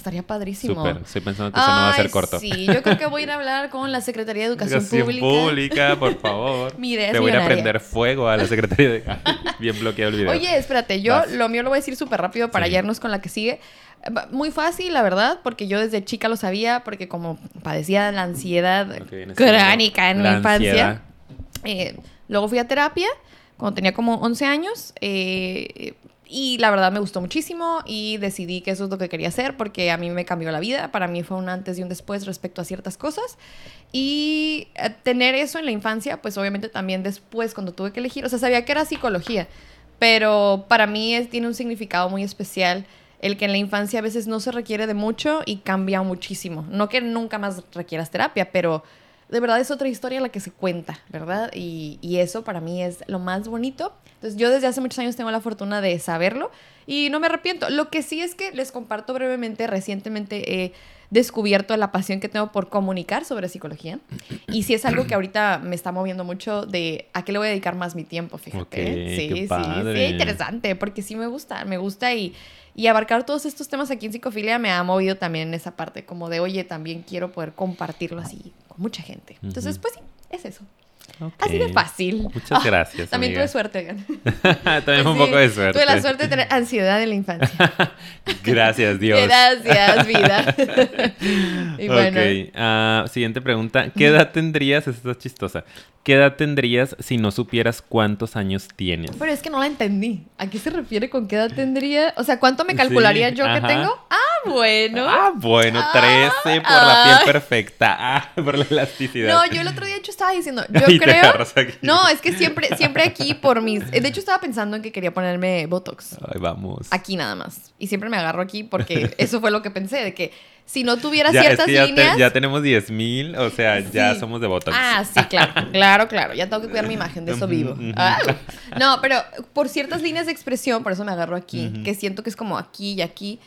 Speaker 1: Estaría padrísimo.
Speaker 2: Súper. Estoy pensando que eso no va a ser corto.
Speaker 1: Sí, yo creo que voy a ir a [LAUGHS] hablar con la Secretaría de Educación, Pública.
Speaker 2: Pública, por [LAUGHS] favor.
Speaker 1: Mi idea
Speaker 2: Te voy a prender fuego a la secretaría de... [LAUGHS] Bien bloqueado el video.
Speaker 1: Oye, espérate, yo
Speaker 2: Vas.
Speaker 1: lo mío lo voy a decir súper rápido para
Speaker 2: Sí.
Speaker 1: hallarnos con la que sigue. Muy fácil, la verdad, porque yo desde chica lo sabía, porque como padecía de la ansiedad crónica en
Speaker 2: la
Speaker 1: mi infancia. eh, luego fui a terapia cuando tenía como 11 años eh, y la verdad me gustó muchísimo y decidí que eso es lo que quería hacer porque a mí me cambió la vida, para mí fue un antes y un después respecto a ciertas cosas y eh, tener eso en la infancia, pues obviamente también después cuando tuve que elegir, o sea, sabía que era psicología, pero para mí es- tiene un significado muy especial el que en la infancia a veces no se requiere de mucho y cambia muchísimo. No que nunca más requieras terapia, pero de verdad es otra historia la que se cuenta, ¿verdad? Y, y eso para mí es lo más bonito. Entonces yo desde hace muchos años tengo la fortuna de saberlo y no me arrepiento. Lo que sí es que les comparto brevemente, recientemente he descubierto la pasión que tengo por comunicar sobre psicología y sí es algo que ahorita me está moviendo mucho de a qué le voy a dedicar más mi tiempo, fíjate.
Speaker 2: Ok,
Speaker 1: sí,
Speaker 2: qué
Speaker 1: sí,
Speaker 2: padre.
Speaker 1: sí, interesante, porque sí me gusta, me gusta y, y abarcar todos estos temas aquí en psicofilia me ha movido también en esa parte, como de, oye, también quiero poder compartirlo así mucha gente. Entonces, pues sí, es eso.
Speaker 2: Ok.
Speaker 1: Así de fácil.
Speaker 2: Muchas
Speaker 1: Ah,
Speaker 2: gracias,
Speaker 1: También
Speaker 2: amiga.
Speaker 1: tuve suerte. [LAUGHS]
Speaker 2: También un
Speaker 1: Sí,
Speaker 2: poco de suerte.
Speaker 1: Tuve la suerte de tener ansiedad en la infancia. [LAUGHS]
Speaker 2: Gracias, Dios.
Speaker 1: Gracias, vida. [LAUGHS] y bueno.
Speaker 2: Ok, ah, siguiente pregunta. ¿Qué edad tendrías? Esta es chistosa. ¿Qué edad tendrías si no supieras cuántos años tienes?
Speaker 1: Pero es que no la entendí. ¿A qué se refiere con qué edad tendría? O sea, ¿cuánto me calcularía
Speaker 2: Sí,
Speaker 1: yo que tengo? Ah, bueno.
Speaker 2: Ah, bueno,
Speaker 1: Ah,
Speaker 2: 13 por la piel
Speaker 1: ay.
Speaker 2: perfecta. Ah, por la elasticidad.
Speaker 1: No, yo el otro día hecho estaba diciendo, yo
Speaker 2: te
Speaker 1: creo.
Speaker 2: agarras aquí.
Speaker 1: No, es que siempre, siempre aquí por mis. De hecho, estaba pensando en que quería ponerme Botox.
Speaker 2: Ay, vamos.
Speaker 1: Aquí nada más. Y siempre me agarro aquí porque [LAUGHS] eso fue lo que pensé, de que si no tuviera
Speaker 2: Ya, es
Speaker 1: ciertas
Speaker 2: que ya, te-
Speaker 1: líneas.
Speaker 2: ya tenemos 10 mil, o sea, ya somos de Botox.
Speaker 1: Ah, sí, claro, [LAUGHS] claro, claro. Ya tengo que cuidar mi imagen, de eso vivo. Ah, no, pero por ciertas líneas de expresión, por eso me agarro aquí, que siento que es como aquí y aquí.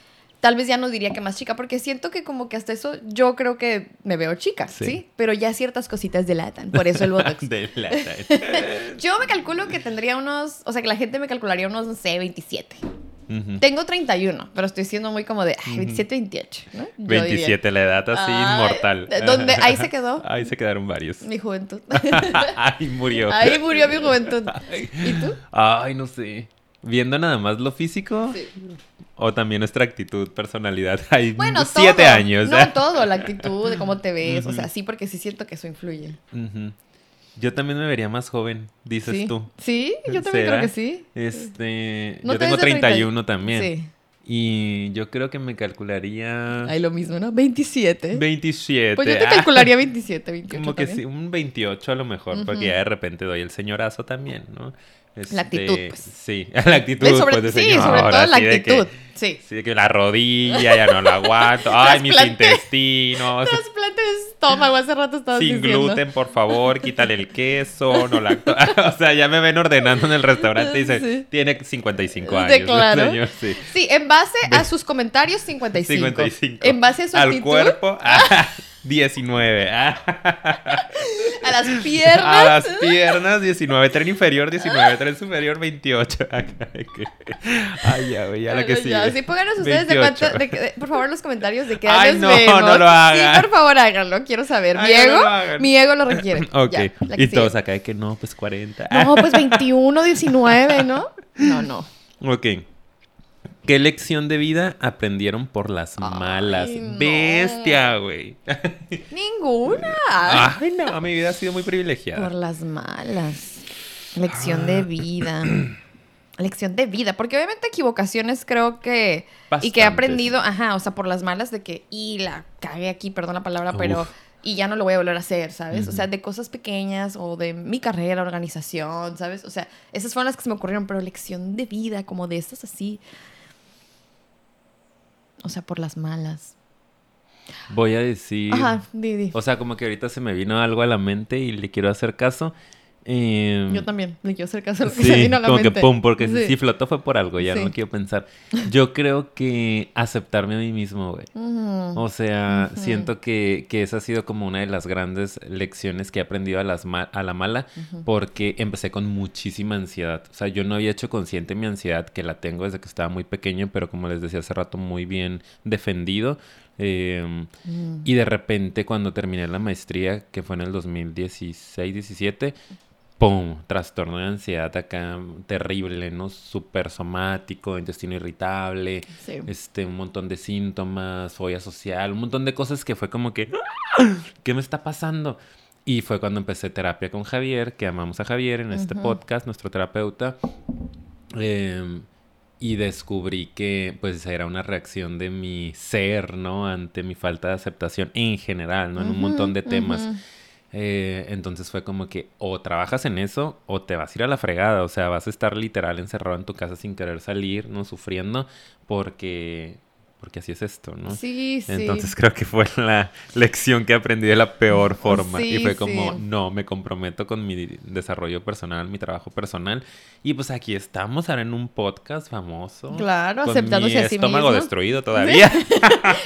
Speaker 1: Tal vez ya no diría que más chica, porque siento que como que hasta eso yo creo que me veo chica,
Speaker 2: Sí.
Speaker 1: ¿sí? Pero ya ciertas cositas delatan, por eso el [LAUGHS] Botox.
Speaker 2: De lata. [LAUGHS]
Speaker 1: Yo me calculo que tendría unos, o sea, que la gente me calcularía unos, no sé, 27.
Speaker 2: Ujú.
Speaker 1: Tengo 31, pero estoy siendo muy como de ay, 27, 28, ¿no? Yo diría.
Speaker 2: 27, la edad así inmortal.
Speaker 1: ¿dónde? Ahí se quedó. [LAUGHS]
Speaker 2: Ahí se quedaron varios.
Speaker 1: Mi juventud.
Speaker 2: Ay, murió.
Speaker 1: Ahí murió mi juventud. ¿Y tú?
Speaker 2: Ay, no sé. Viendo nada más lo físico
Speaker 1: Sí.
Speaker 2: o también nuestra actitud, personalidad. [LAUGHS] Hay
Speaker 1: Bueno,
Speaker 2: siete
Speaker 1: todo.
Speaker 2: años.
Speaker 1: No
Speaker 2: ¿eh? [LAUGHS]
Speaker 1: todo, la actitud, de cómo te ves. O sea, sí, porque sí siento que eso influye.
Speaker 2: Yo también me vería más joven, dices
Speaker 1: ¿Sí?
Speaker 2: tú.
Speaker 1: Sí, yo también
Speaker 2: ¿Será?
Speaker 1: creo que sí.
Speaker 2: Este,
Speaker 1: ¿No
Speaker 2: yo
Speaker 1: te
Speaker 2: tengo
Speaker 1: ves de
Speaker 2: 31 también.
Speaker 1: Sí.
Speaker 2: Y yo creo que me calcularía
Speaker 1: Ahí lo mismo, ¿no? 27.
Speaker 2: 27.
Speaker 1: Pues yo te
Speaker 2: Ah,
Speaker 1: calcularía [LAUGHS] 27, 28
Speaker 2: Como que
Speaker 1: también.
Speaker 2: sí, un 28 a lo mejor, porque ya de repente doy el señorazo también, ¿no?
Speaker 1: La actitud,
Speaker 2: Este,
Speaker 1: pues.
Speaker 2: Sí, [LAUGHS] la actitud
Speaker 1: sobre-
Speaker 2: pues, de
Speaker 1: sí, sobre
Speaker 2: señora,
Speaker 1: todo la
Speaker 2: así de que-
Speaker 1: actitud. Sí.
Speaker 2: Sí, de que la rodilla ya no la aguanto. [LAUGHS] Ay, mis intestinos.
Speaker 1: Trasplante de estómago, hace rato estabas
Speaker 2: Sin
Speaker 1: diciendo.
Speaker 2: gluten, por favor, quítale el queso, no lacto. [LAUGHS] o sea, ya me ven ordenando en el restaurante y dice,
Speaker 1: Sí.
Speaker 2: tiene 55
Speaker 1: De
Speaker 2: años. el
Speaker 1: claro.
Speaker 2: señor, sí.
Speaker 1: Sí, en base a sus comentarios, 55.
Speaker 2: 55.
Speaker 1: En base a su
Speaker 2: Al
Speaker 1: actitud,
Speaker 2: cuerpo, ah, 19. ah. [LAUGHS]
Speaker 1: a las piernas.
Speaker 2: A las piernas, 19. Tren inferior, 19. Tren superior, 28. Acá, de que- Ay, ya, güey, ya la que
Speaker 1: ya,
Speaker 2: sigue.
Speaker 1: Sí, pónganos ustedes de
Speaker 2: 28.
Speaker 1: cuánto, de de- por favor, los comentarios de qué
Speaker 2: Ay, no,
Speaker 1: vemos.
Speaker 2: no lo hagan.
Speaker 1: Sí, por favor, háganlo, quiero saber.
Speaker 2: Ay,
Speaker 1: mi
Speaker 2: no, no
Speaker 1: ego,
Speaker 2: lo hagan.
Speaker 1: mi ego lo requiere. [LAUGHS]
Speaker 2: Ok.
Speaker 1: Ya,
Speaker 2: y todos
Speaker 1: sigue.
Speaker 2: acá de que no, pues 40.
Speaker 1: No, pues 21, 19, ¿no? [LAUGHS] No, no.
Speaker 2: Ok. ¿Qué lección de vida aprendieron por las
Speaker 1: Ay,
Speaker 2: malas?
Speaker 1: no.
Speaker 2: Bestia, güey.
Speaker 1: Ninguna.
Speaker 2: Ay, no, mi vida ha sido muy privilegiada.
Speaker 1: Por las malas. Lección de vida. Lección de vida. Porque obviamente equivocaciones creo que... Y que he aprendido, ajá, o sea, por las malas de que... Y la cagué aquí, perdón la palabra, pero... Y ya no lo voy a volver a hacer, ¿sabes? O sea, de cosas pequeñas o de mi carrera, organización, ¿sabes? O sea, esas fueron las que se me ocurrieron, pero lección de vida, como de estas así. O sea, por las malas.
Speaker 2: Voy a decir.
Speaker 1: Ajá, Didi.
Speaker 2: O sea, como que ahorita se me vino algo a la mente y le quiero hacer caso. Em,
Speaker 1: Yo también, le quiero hacer caso a lo que
Speaker 2: Sí,
Speaker 1: se vino a la
Speaker 2: como que pum, porque
Speaker 1: Sí.
Speaker 2: si flotó fue por algo, ya no
Speaker 1: Sí.
Speaker 2: lo quiero pensar. Yo creo que aceptarme a mí mismo, güey. O sea, siento que, que esa ha sido como una de las grandes lecciones que he aprendido a, las a la mala, porque empecé con muchísima ansiedad. O sea, yo no había hecho consciente mi ansiedad, que la tengo desde que estaba muy pequeño, pero como les decía hace rato, muy bien defendido. Eh,
Speaker 1: Mm.
Speaker 2: y de repente cuando terminé la maestría, que fue en el 2016-17, ¡pum! Trastorno de ansiedad acá terrible, ¿no? Súper somático, intestino irritable,
Speaker 1: Sí.
Speaker 2: este, un montón de síntomas, fobia social, un montón de cosas que fue como que, "Ah, ¿qué me está pasando? Y fue cuando empecé terapia con Javier, que amamos a Javier en este podcast, nuestro terapeuta. em, y descubrí que pues era una reacción de mi ser, ¿no? Ante mi falta de aceptación en general, ¿no? En un montón de temas.
Speaker 1: ujú.
Speaker 2: Eh, entonces fue como que o trabajas en eso o te vas a ir a la fregada. O sea, vas a estar literal encerrado en tu casa sin querer salir, ¿no? Sufriendo porque, porque así es esto, ¿no?
Speaker 1: Sí, sí.
Speaker 2: Entonces creo que fue la lección que aprendí de la peor forma. y fue como,
Speaker 1: sí.
Speaker 2: no, me comprometo con mi desarrollo personal, mi trabajo personal. Y pues aquí estamos ahora en un podcast famoso.
Speaker 1: Claro,
Speaker 2: con
Speaker 1: aceptándose
Speaker 2: mi
Speaker 1: a sí
Speaker 2: estómago
Speaker 1: mismo.
Speaker 2: destruido [LAUGHS] todavía.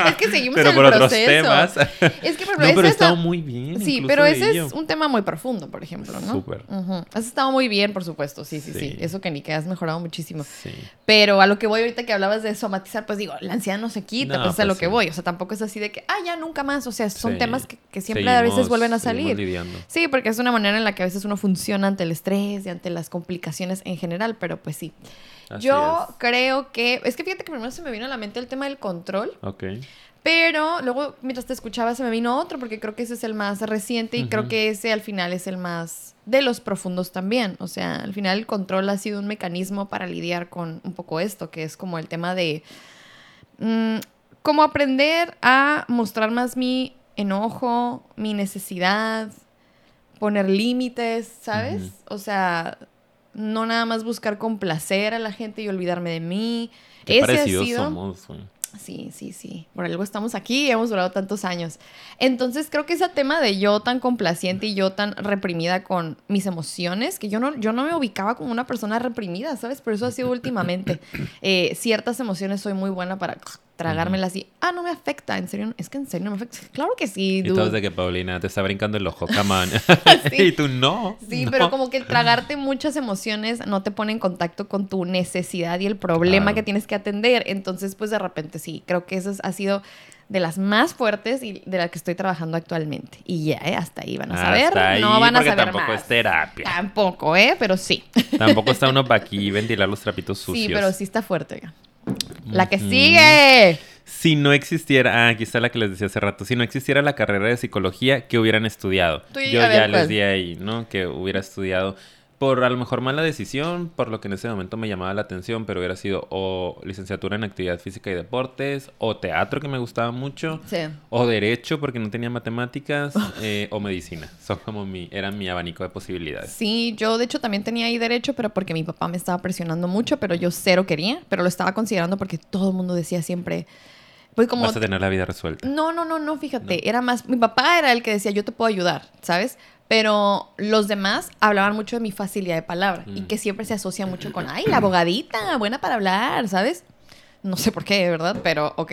Speaker 1: es que seguimos
Speaker 2: pero
Speaker 1: en
Speaker 2: por
Speaker 1: el
Speaker 2: otros
Speaker 1: proceso.
Speaker 2: temas.
Speaker 1: Es que, por ejemplo,
Speaker 2: no, pero
Speaker 1: está-
Speaker 2: muy bien.
Speaker 1: Sí, pero ese
Speaker 2: ello.
Speaker 1: es un tema muy profundo, por ejemplo, ¿no?
Speaker 2: Súper.
Speaker 1: Has estado muy bien, por supuesto, sí, sí, sí,
Speaker 2: Sí.
Speaker 1: Eso que ni que has mejorado muchísimo.
Speaker 2: Sí.
Speaker 1: Pero a lo que voy ahorita que hablabas de somatizar, pues digo, la ansiedad no se quita,
Speaker 2: No,
Speaker 1: pues es a
Speaker 2: pues
Speaker 1: lo que
Speaker 2: sí.
Speaker 1: voy. O sea, tampoco es así de que, ah, ya nunca más. O sea, son
Speaker 2: Sí.
Speaker 1: temas que, que siempre a veces vuelven a salir. Sí, porque es una manera en la que a veces uno funciona ante el estrés y ante las complicaciones en general, pero pues sí.
Speaker 2: Así
Speaker 1: Yo
Speaker 2: es.
Speaker 1: creo que, es que fíjate que primero se me vino a la mente el tema del control,
Speaker 2: Ok.
Speaker 1: pero luego mientras te escuchaba se me vino otro porque creo que ese es el más reciente y creo que ese al final es el más de los profundos también. O sea, al final el control ha sido un mecanismo para lidiar con un poco esto, que es como el tema de mm, cómo aprender a mostrar más mi enojo, mi necesidad, poner límites, ¿sabes? O sea, no nada más buscar complacer a la gente y olvidarme de mí.
Speaker 2: Qué
Speaker 1: Ese ha sido-
Speaker 2: somos, güey.
Speaker 1: Sí, sí, sí. Por algo estamos aquí y hemos durado tantos años. Entonces creo que ese tema de yo tan complaciente y yo tan reprimida con mis emociones, que yo no, yo no me ubicaba como una persona reprimida, ¿sabes? Pero eso ha sido últimamente. [LAUGHS] Eh, ciertas emociones soy muy buena para tragármelas y, ah, no me afecta, en serio, es que en serio no me afecta. [LAUGHS] Claro que sí,
Speaker 2: Y
Speaker 1: dude.
Speaker 2: todos de que Paulina te está brincando el ojo, [LAUGHS] come on.
Speaker 1: Sí. [LAUGHS]
Speaker 2: y tú no.
Speaker 1: Sí,
Speaker 2: no.
Speaker 1: pero como que el tragarte muchas emociones no te pone en contacto con tu necesidad y el problema
Speaker 2: Claro.
Speaker 1: que tienes que atender. Entonces, pues de repente sí, creo que eso es- ha sido de las más fuertes y de la que estoy trabajando actualmente. Y ya, ¿eh? Hasta ahí van a saber.
Speaker 2: Hasta ahí,
Speaker 1: no van a saber
Speaker 2: tampoco
Speaker 1: más.
Speaker 2: es terapia.
Speaker 1: Tampoco, ¿eh? Pero sí.
Speaker 2: Tampoco está uno para aquí ventilar los trapitos sucios.
Speaker 1: Sí, pero sí está fuerte. La que sigue.
Speaker 2: Si no existiera, ah, aquí está la que les decía hace rato, si no existiera la carrera de psicología, ¿qué hubieran estudiado?
Speaker 1: Tú y-
Speaker 2: Yo
Speaker 1: a ver,
Speaker 2: ya les di ahí, ¿no? Que hubiera estudiado por a lo mejor mala decisión, por lo que en ese momento me llamaba la atención, pero hubiera sido o licenciatura en actividad física y deportes, o teatro que me gustaba mucho,
Speaker 1: Sí.
Speaker 2: o derecho porque no tenía matemáticas, eh, o medicina. Son como mi, era mi abanico de posibilidades.
Speaker 1: Sí, yo de hecho también tenía ahí derecho, pero porque mi papá me estaba presionando mucho, pero yo cero quería, pero lo estaba considerando porque todo el mundo decía siempre, pues como...
Speaker 2: Vas a tener la vida resuelta.
Speaker 1: No, no, no, no, fíjate, era más, mi papá era el que decía, yo te puedo ayudar, ¿sabes? Pero los demás hablaban mucho de mi facilidad de palabra y
Speaker 2: Mm.
Speaker 1: que siempre se asocia mucho con, ay, la abogadita, buena para hablar, ¿sabes? No sé por qué, ¿verdad? Pero ok.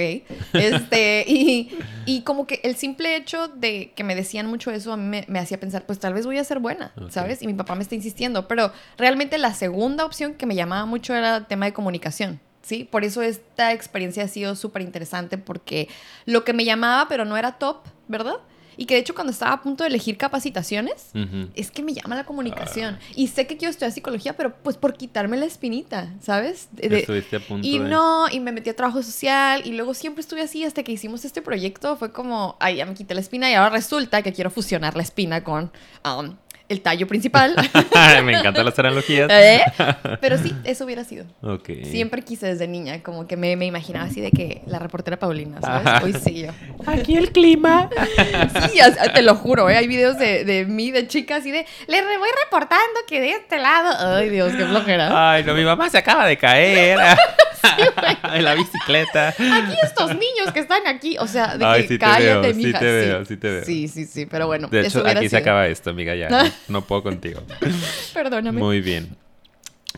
Speaker 1: Este, [LAUGHS] y, y como que el simple hecho de que me decían mucho eso a mí me, me hacía pensar, pues tal vez voy a ser buena,
Speaker 2: Ok.
Speaker 1: ¿sabes? Y mi papá me está insistiendo. Pero realmente la segunda opción que me llamaba mucho era el tema de comunicación. ¿Sí? Por eso esta experiencia ha sido súper interesante porque lo que me llamaba, pero no era top, ¿verdad? Y que de hecho cuando estaba a punto de elegir capacitaciones, es que me llama la comunicación.
Speaker 2: Ah.
Speaker 1: Y sé que quiero estudiar psicología, pero pues por quitarme la espinita, ¿sabes? De-
Speaker 2: Estuviste a punto
Speaker 1: y
Speaker 2: de...
Speaker 1: no, y me metí a trabajo social y luego siempre estuve así hasta que hicimos este proyecto. Fue como, ay, ya me quité la espina y ahora resulta que quiero fusionar la espina con um, el tallo principal. [LAUGHS]
Speaker 2: me encantan las analogías. [LAUGHS]
Speaker 1: ¿Eh? Pero sí, eso hubiera sido.
Speaker 2: Ok.
Speaker 1: Siempre quise desde niña, como que me, me imaginaba así de que la reportera Paulina, ¿sabes? [LAUGHS] Hoy sí yo.
Speaker 2: Aquí el clima.
Speaker 1: Sí, te lo juro, ¿eh? hay videos de, de mí, de chicas, así de, le re- voy reportando que de este lado. Ay, Dios, qué flojera.
Speaker 2: Ay, no, mi mamá se acaba de caer. De la bicicleta.
Speaker 1: Aquí estos niños que están aquí, o sea, de
Speaker 2: Ay,
Speaker 1: que
Speaker 2: sí te
Speaker 1: cállate,
Speaker 2: veo, sí
Speaker 1: mija.
Speaker 2: te veo, sí te veo.
Speaker 1: Sí, sí, sí, pero bueno.
Speaker 2: De hecho, aquí se
Speaker 1: sido-
Speaker 2: acaba esto, amiga, ya. No, puedo contigo.
Speaker 1: Perdóname.
Speaker 2: Muy bien.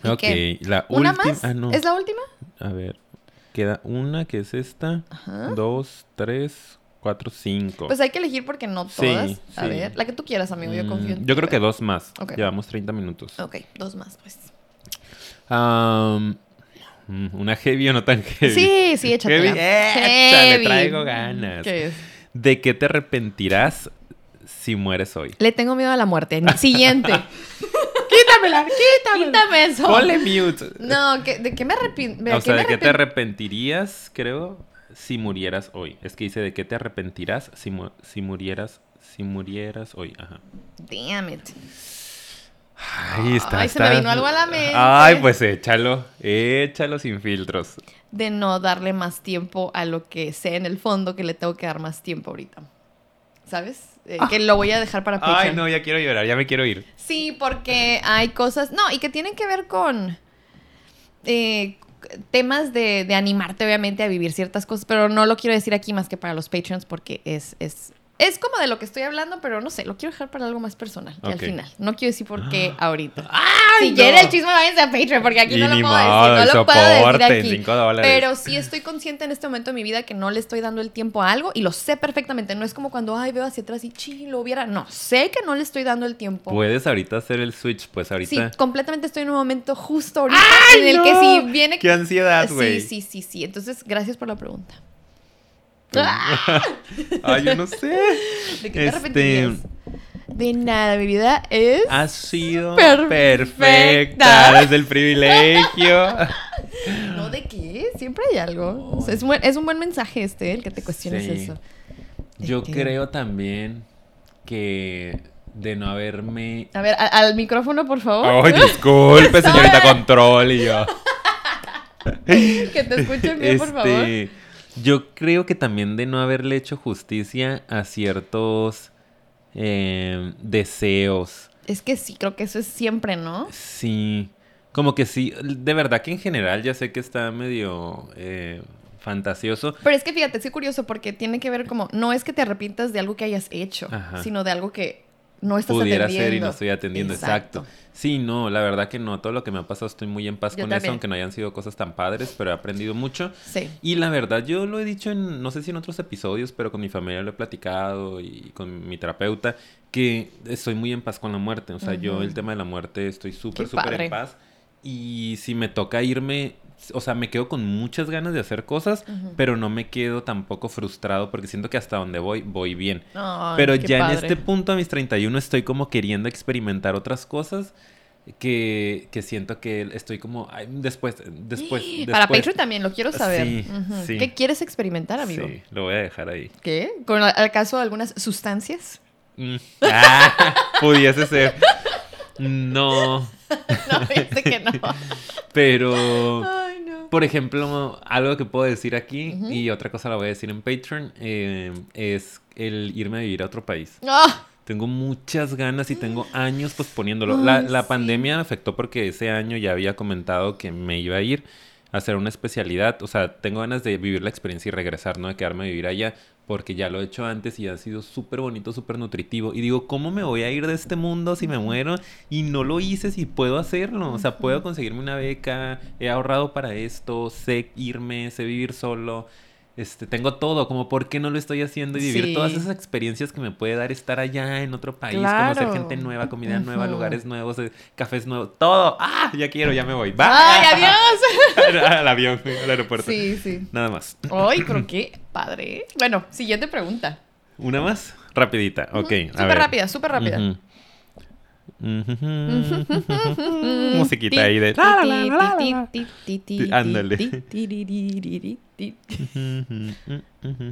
Speaker 1: ¿Y
Speaker 2: Ok,
Speaker 1: qué?
Speaker 2: la
Speaker 1: ¿Una
Speaker 2: última.
Speaker 1: más?
Speaker 2: Ah, no.
Speaker 1: ¿Es la última?
Speaker 2: A ver. Queda una que es esta.
Speaker 1: Ajá.
Speaker 2: Dos, tres, cuatro, cinco.
Speaker 1: Pues hay que elegir porque no
Speaker 2: Sí,
Speaker 1: todas. A
Speaker 2: sí.
Speaker 1: ver, la que tú quieras, amigo, yo confío en
Speaker 2: Mm. Yo creo que dos más. Llevamos 30 minutos.
Speaker 1: Ok, dos más, pues.
Speaker 2: Mm, una heavy o no tan heavy.
Speaker 1: Sí, sí, échatela.
Speaker 2: Heavy. Échale,
Speaker 1: Heavy.
Speaker 2: traigo ganas.
Speaker 1: ¿Qué es?
Speaker 2: ¿De qué te arrepentirás si mueres hoy?
Speaker 1: Le tengo miedo a la muerte. Siguiente. [LAUGHS]
Speaker 2: Quítamela, quítamela.
Speaker 1: Quítame eso.
Speaker 2: Ponle mute.
Speaker 1: No, ¿qué- ¿de qué me arrepiento?
Speaker 2: O sea, ¿de qué te arrepentirías, creo, si murieras hoy? Es que dice, ¿de qué te arrepentirás si, mu- si murieras, si murieras hoy? Ajá.
Speaker 1: Damn it.
Speaker 2: Ay, está.
Speaker 1: Ay, se me vino algo a la mente.
Speaker 2: Ay, pues échalo. Échalo sin filtros.
Speaker 1: De no darle más tiempo a lo que sé en el fondo que le tengo que dar más tiempo ahorita. ¿Sabes? Eh, que lo voy a dejar para Patreon.
Speaker 2: Ay, no, ya quiero llorar, ya me quiero ir.
Speaker 1: Sí, porque hay cosas, no, y que tienen que ver con eh, temas de, de animarte, obviamente, a vivir ciertas cosas, pero no lo quiero decir aquí más que para los Patreons porque es, es, es como de lo que estoy hablando, pero no sé, lo quiero dejar para algo más personal, que al final. No quiero decir por qué ahorita.
Speaker 2: ¡Ay,
Speaker 1: si
Speaker 2: no!
Speaker 1: quieren el chisme, váyanse a Patreon, porque aquí
Speaker 2: Y
Speaker 1: no lo puedo
Speaker 2: modo,
Speaker 1: decir, no lo puedo decir aquí. Pero sí estoy consciente en este momento de mi vida que no le estoy dando el tiempo a algo y lo sé perfectamente. No es como cuando, ay, veo hacia atrás y chi, lo hubiera. No, sé que no le estoy dando el tiempo.
Speaker 2: Puedes ahorita hacer el switch, pues
Speaker 1: Sí,
Speaker 2: ahorita.
Speaker 1: completamente estoy en un momento justo ahorita en el que
Speaker 2: no!
Speaker 1: si viene...
Speaker 2: ¡Qué ansiedad, güey!
Speaker 1: Sí, sí, sí, sí. Entonces, gracias por la pregunta. [LAUGHS]
Speaker 2: Ay, yo no sé. [LAUGHS]
Speaker 1: ¿De qué te
Speaker 2: Este?
Speaker 1: De nada, mi vida es...
Speaker 2: Has sido
Speaker 1: Perfecta.
Speaker 2: perfecta desde el privilegio. [LAUGHS]
Speaker 1: No, ¿de qué? Siempre hay algo. O sea, es, un buen, es un buen mensaje este, el que te cuestiones
Speaker 2: Sí.
Speaker 1: eso. ¿De
Speaker 2: Yo
Speaker 1: qué?
Speaker 2: creo también que de no haberme.
Speaker 1: A ver, a- al micrófono, por favor.
Speaker 2: Ay, disculpe, señorita Control y yo.
Speaker 1: que te escuchen bien, por favor.
Speaker 2: Yo creo que también de no haberle hecho justicia a ciertos eh, deseos.
Speaker 1: Es que sí, creo que eso es siempre, ¿no?
Speaker 2: Sí, como que sí, de verdad que en general ya sé que está medio eh, fantasioso.
Speaker 1: Pero es que fíjate, es curioso porque tiene que ver como, no es que te arrepientas de algo que hayas hecho,
Speaker 2: Ajá.
Speaker 1: sino de algo que no estás
Speaker 2: Pudiera
Speaker 1: atendiendo.
Speaker 2: ser y no estoy atendiendo, exacto. Sí, no, la verdad que no, todo lo que me ha pasado estoy muy en paz
Speaker 1: Yo
Speaker 2: con
Speaker 1: también.
Speaker 2: eso, aunque no hayan sido cosas tan padres, pero he aprendido mucho.
Speaker 1: Sí.
Speaker 2: Y la verdad, yo lo he dicho en, no sé si en otros episodios, pero con mi familia lo he platicado y con mi terapeuta, que estoy muy en paz con la muerte. O sea, yo el tema de la muerte estoy súper, súper en paz. Y si me toca irme, o sea, me quedo con muchas ganas de hacer cosas, pero no me quedo tampoco frustrado porque siento que hasta donde voy, voy bien.
Speaker 1: Ay,
Speaker 2: Pero ya en este punto, a mis 31, estoy como queriendo experimentar otras cosas que, que siento que estoy como, ay, después, después,
Speaker 1: Para
Speaker 2: después.
Speaker 1: Patreon también lo quiero saber.
Speaker 2: Sí,
Speaker 1: Ujú.
Speaker 2: sí.
Speaker 1: ¿Qué quieres experimentar, amigo?
Speaker 2: Sí, lo voy a dejar ahí.
Speaker 1: ¿Qué? ¿Con acaso algunas sustancias?
Speaker 2: Mm. Ah, [LAUGHS] pudiese ser. No, [LAUGHS]
Speaker 1: No, dice que no.
Speaker 2: pero... Por ejemplo, algo que puedo decir aquí y otra cosa la voy a decir en Patreon eh, es el irme a vivir a otro país.
Speaker 1: Ah,
Speaker 2: Tengo muchas ganas y tengo años posponiéndolo. La,
Speaker 1: Ay,
Speaker 2: la
Speaker 1: sí.
Speaker 2: pandemia me afectó porque ese año ya había comentado que me iba a ir a hacer una especialidad. O sea, tengo ganas de vivir la experiencia y regresar, no de quedarme a vivir allá, porque ya lo he hecho antes y ha sido súper bonito, súper nutritivo. Y digo, ¿cómo me voy a ir de este mundo si me muero? Y no lo hice si puedo hacerlo. O sea, puedo conseguirme una beca, he ahorrado para esto, sé irme, sé vivir solo. Este, tengo todo, como por qué no lo estoy haciendo y vivir
Speaker 1: Sí.
Speaker 2: todas esas experiencias que me puede dar estar allá en otro país,
Speaker 1: Claro.
Speaker 2: conocer gente nueva, comida nueva, lugares nuevos, eh, cafés nuevos, todo. ¡Ah! Ya quiero, ya me voy. ¡Bye!
Speaker 1: ¡Ay, [LAUGHS] adiós!
Speaker 2: al avión, al aeropuerto.
Speaker 1: Sí, sí.
Speaker 2: Nada más.
Speaker 1: Ay, pero [LAUGHS] qué padre. Bueno, siguiente pregunta.
Speaker 2: ¿Una más? Rapidita, ok.
Speaker 1: Súper rápida, súper rápida. [LAUGHS]
Speaker 2: Musiquita ahí de... Ándale.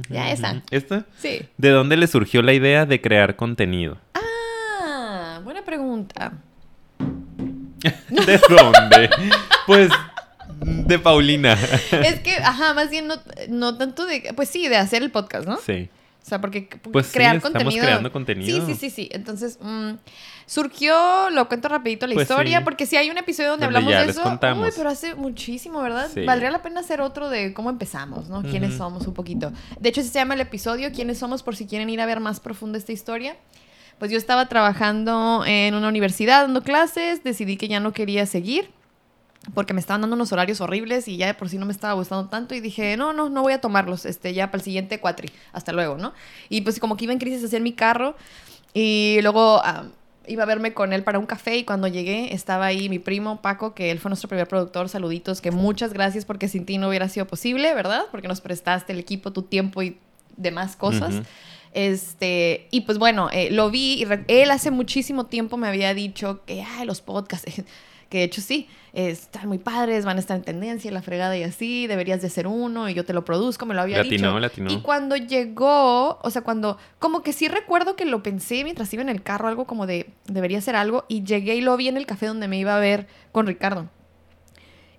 Speaker 1: Ya, esa.
Speaker 2: ¿Esta?
Speaker 1: Sí.
Speaker 2: ¿De dónde le surgió la idea de crear contenido?
Speaker 1: Ah, buena pregunta. [LAUGHS]
Speaker 2: ¿De dónde? Pues de Paulina.
Speaker 1: Es que, ajá, más bien no, no tanto de, pues sí, de hacer el podcast, ¿no?
Speaker 2: Sí.
Speaker 1: O sea, porque
Speaker 2: Pues sí,
Speaker 1: crear
Speaker 2: estamos
Speaker 1: contenido.
Speaker 2: creando contenido.
Speaker 1: Sí, sí, sí, sí. Entonces, mm, surgió, lo cuento rapidito la
Speaker 2: Pues
Speaker 1: historia,
Speaker 2: sí.
Speaker 1: porque si hay un episodio donde,
Speaker 2: Donde
Speaker 1: hablamos de eso.
Speaker 2: contamos.
Speaker 1: Uy, pero hace muchísimo, ¿verdad?
Speaker 2: Sí.
Speaker 1: Valdría la pena hacer otro de cómo empezamos, ¿no? Quiénes somos un poquito. De hecho, ese se llama el episodio ¿Quiénes somos? Por si quieren ir a ver más profundo esta historia. Pues yo estaba trabajando en una universidad dando clases, decidí que ya no quería seguir porque me estaban dando unos horarios horribles y ya de por sí no me estaba gustando tanto y dije, no, no, no voy a tomarlos, este, ya para el siguiente cuatri, hasta luego, ¿no? Y pues como que iba en crisis hacia mi carro y luego ah, iba a verme con él para un café y cuando llegué estaba ahí mi primo Paco, que él fue nuestro primer productor, saluditos, que muchas gracias porque sin ti no hubiera sido posible, ¿verdad? Porque nos prestaste el equipo, tu tiempo y demás cosas.
Speaker 2: Ujú.
Speaker 1: Este, y pues bueno, eh, lo vi y él hace muchísimo tiempo me había dicho que, ay, los podcasts, [LAUGHS] que de hecho sí, están muy padres, van a estar en tendencia, la fregada y así, deberías de hacer uno y yo te lo produzco, me lo había
Speaker 2: Le
Speaker 1: dicho.
Speaker 2: atinó.
Speaker 1: Y cuando llegó, o sea, cuando, como que sí recuerdo que lo pensé mientras iba en el carro, algo como de, debería hacer algo, y llegué y lo vi en el café donde me iba a ver con Ricardo.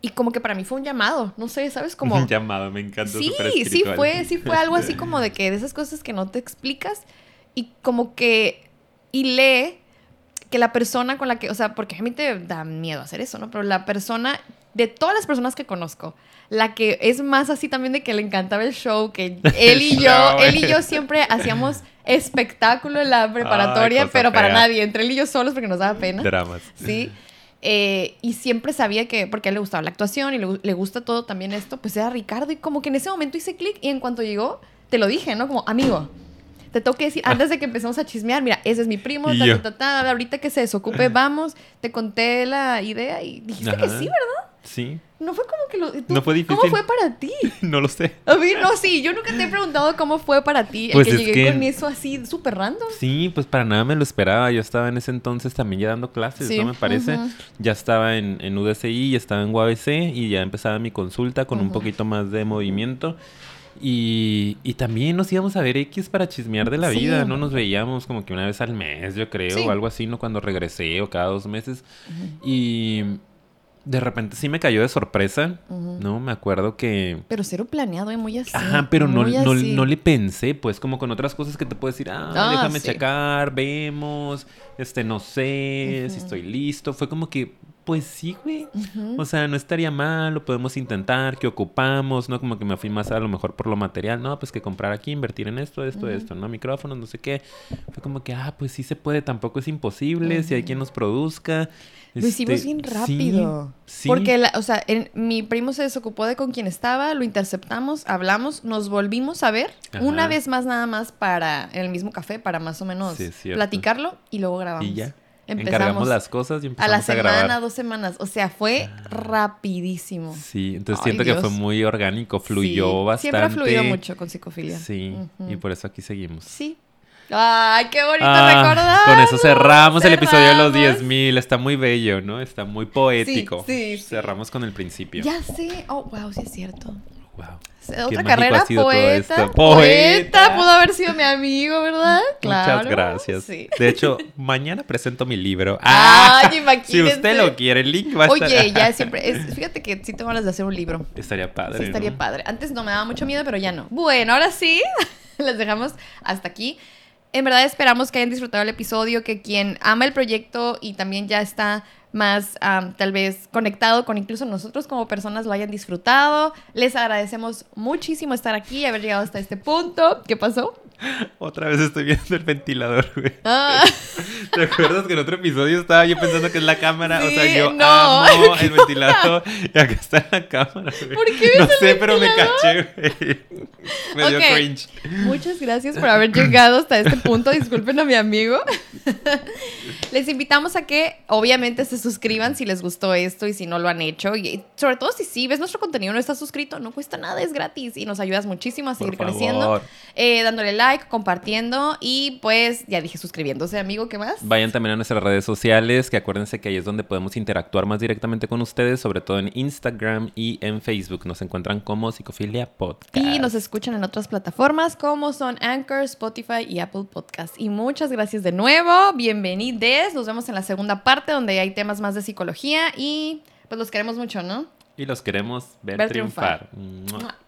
Speaker 1: Y como que para mí fue un llamado, no sé, ¿sabes? [LAUGHS] Como...
Speaker 2: Un llamado, me encanta.
Speaker 1: Sí, sí fue, sí fue algo así [LAUGHS] como de que de esas cosas que no te explicas y como que y lee que la persona con la que, o sea, porque a mí te da miedo hacer eso, ¿no? Pero la persona de todas las personas que conozco, la que es más así también de que le encantaba el show, que [LAUGHS] él y yo, él y yo siempre hacíamos espectáculo en la preparatoria, pero para nadie, entre él y yo solos porque nos daba pena.
Speaker 2: Dramas.
Speaker 1: Sí. Eh, y siempre sabía que, porque a él le gustaba la actuación y le, le gusta todo también esto, pues era Ricardo. Y como que en ese momento hice clic y en cuanto llegó, te lo dije, ¿no? Como, amigo, te tengo que decir, antes de que empecemos a chismear, mira, ese es mi primo, ta, ta, ta, ta, ahorita que se desocupe, vamos. Te conté la idea y dijiste que sí, ¿verdad?
Speaker 2: Sí,
Speaker 1: No fue como que lo... tú-
Speaker 2: No fue
Speaker 1: ¿Cómo
Speaker 2: difícil.
Speaker 1: fue para ti? [LAUGHS]
Speaker 2: no lo sé.
Speaker 1: A mí, no, sí, yo nunca te he preguntado cómo fue para ti. El
Speaker 2: Pues
Speaker 1: que
Speaker 2: es
Speaker 1: llegué
Speaker 2: que-
Speaker 1: con eso así, súper random.
Speaker 2: Sí, pues para nada me lo esperaba. Yo estaba en ese entonces también ya dando clases,
Speaker 1: Sí,
Speaker 2: ¿no? Me parece. Ya estaba en, en UDCI, ya estaba en UABC y ya empezaba mi consulta con un poquito más de movimiento. Y, y también nos íbamos a ver X para chismear de la
Speaker 1: Sí.
Speaker 2: vida, ¿no? Nos veíamos como que una vez al mes, yo creo,
Speaker 1: Sí.
Speaker 2: o algo así, ¿no? Cuando regresé o cada dos meses. Y de repente sí me cayó de sorpresa. ¿no? Me acuerdo que...
Speaker 1: Pero cero planeado, ¿eh? Muy así.
Speaker 2: Ajá, pero no, no, no le pensé, pues, como con otras cosas que te puedo decir, ah,
Speaker 1: Ah,
Speaker 2: déjame
Speaker 1: sí.
Speaker 2: checar, vemos, este, no sé, si estoy listo. Fue como que, pues sí, güey. O sea, no estaría mal, lo podemos intentar, que ocupamos, ¿no? Como que me fui más a lo mejor por lo material, ¿no? Pues que comprar aquí, invertir en esto, esto, esto, ¿no? Micrófonos, no sé qué. Fue como que, ah, pues sí se puede, tampoco es imposible, si hay quien nos produzca.
Speaker 1: Lo hicimos
Speaker 2: Este,
Speaker 1: bien rápido.
Speaker 2: sí.
Speaker 1: Porque, la- o sea, en- mi primo se desocupó de con quien estaba, lo interceptamos, hablamos, nos volvimos a ver
Speaker 2: Ajá.
Speaker 1: una vez más nada más para, en el mismo café, para más o menos
Speaker 2: Sí,
Speaker 1: platicarlo y luego grabamos.
Speaker 2: Y ya.
Speaker 1: Empezamos
Speaker 2: Encargamos las cosas y
Speaker 1: a
Speaker 2: empezamos
Speaker 1: la
Speaker 2: a,
Speaker 1: semana,
Speaker 2: grabar.
Speaker 1: dos semanas. O sea, fue rapidísimo.
Speaker 2: Sí, entonces
Speaker 1: Ay,
Speaker 2: siento que fue muy orgánico, fluyó
Speaker 1: Sí,
Speaker 2: bastante.
Speaker 1: Siempre ha fluido mucho con psicofilia.
Speaker 2: Sí, y por eso aquí seguimos.
Speaker 1: Sí. Ay, qué bonito
Speaker 2: Ah,
Speaker 1: recordar.
Speaker 2: con eso cerramos el episodio de los
Speaker 1: Cerramos.
Speaker 2: 10.000. Está muy bello, ¿no? Está muy poético.
Speaker 1: sí, sí.
Speaker 2: Cerramos con el principio.
Speaker 1: Ya sé. Oh, wow, sí es cierto.
Speaker 2: Wow.
Speaker 1: Otra
Speaker 2: mágico
Speaker 1: carrera, poeta,
Speaker 2: esto.
Speaker 1: poeta.
Speaker 2: ¡Poeta!
Speaker 1: Pudo haber sido mi amigo, ¿verdad? Claro.
Speaker 2: Muchas gracias.
Speaker 1: Sí.
Speaker 2: De hecho, mañana presento mi libro. [LAUGHS]
Speaker 1: Ay,
Speaker 2: Si usted lo quiere, el link va a estar.
Speaker 1: Oye, ya [LAUGHS] siempre. es- fíjate que sí tengo ganas de hacer un libro.
Speaker 2: Estaría padre.
Speaker 1: Sí, estaría
Speaker 2: ¿no?
Speaker 1: padre. Antes no me daba mucho miedo, pero ya no. Bueno, ahora sí, [LAUGHS] les dejamos hasta aquí. En verdad esperamos que hayan disfrutado el episodio, que quien ama el proyecto y también ya está más am, tal vez conectado con incluso nosotros como personas lo hayan disfrutado. Les agradecemos muchísimo estar aquí y haber llegado hasta este punto. ¿Qué pasó? [LAUGHS]
Speaker 2: Otra vez estoy viendo el ventilador, güey.
Speaker 1: Ah, [LAUGHS]
Speaker 2: ¿Te acuerdas que en otro episodio estaba yo pensando que es la cámara? o sea,
Speaker 1: Sí,
Speaker 2: yo
Speaker 1: no.
Speaker 2: amo el [LAUGHS] ventilador y acá está la cámara, güey.
Speaker 1: ¿Por qué
Speaker 2: No
Speaker 1: ves el
Speaker 2: sé, pero me
Speaker 1: ventilador?
Speaker 2: caché, güey. Me dio
Speaker 1: Ok.
Speaker 2: cringe.
Speaker 1: Muchas gracias por haber llegado hasta este punto. Disculpen a mi amigo. Les invitamos a que obviamente se suscriban si les gustó esto y si no lo han hecho. Y sobre todo si sí ves nuestro contenido no estás suscrito, no cuesta nada, es gratis y nos ayudas muchísimo a seguir creciendo. Eh, dándole like, compartiendo y pues ya dije suscribiéndose, amigo, ¿qué más?
Speaker 2: Vayan también a nuestras redes sociales, que acuérdense que ahí es donde podemos interactuar más directamente con ustedes, sobre todo en Instagram y en Facebook. Nos encuentran como Psicofilia Podcast.
Speaker 1: Y nos escuchan en otras plataformas como son Anchor, Spotify y Apple Podcast. Y muchas gracias de nuevo. Bienvenidos. Nos vemos en la segunda parte donde hay temas más de psicología y pues los queremos mucho, ¿no?
Speaker 2: Y los queremos ver,
Speaker 1: Ver
Speaker 2: triunfar.
Speaker 1: triunfar.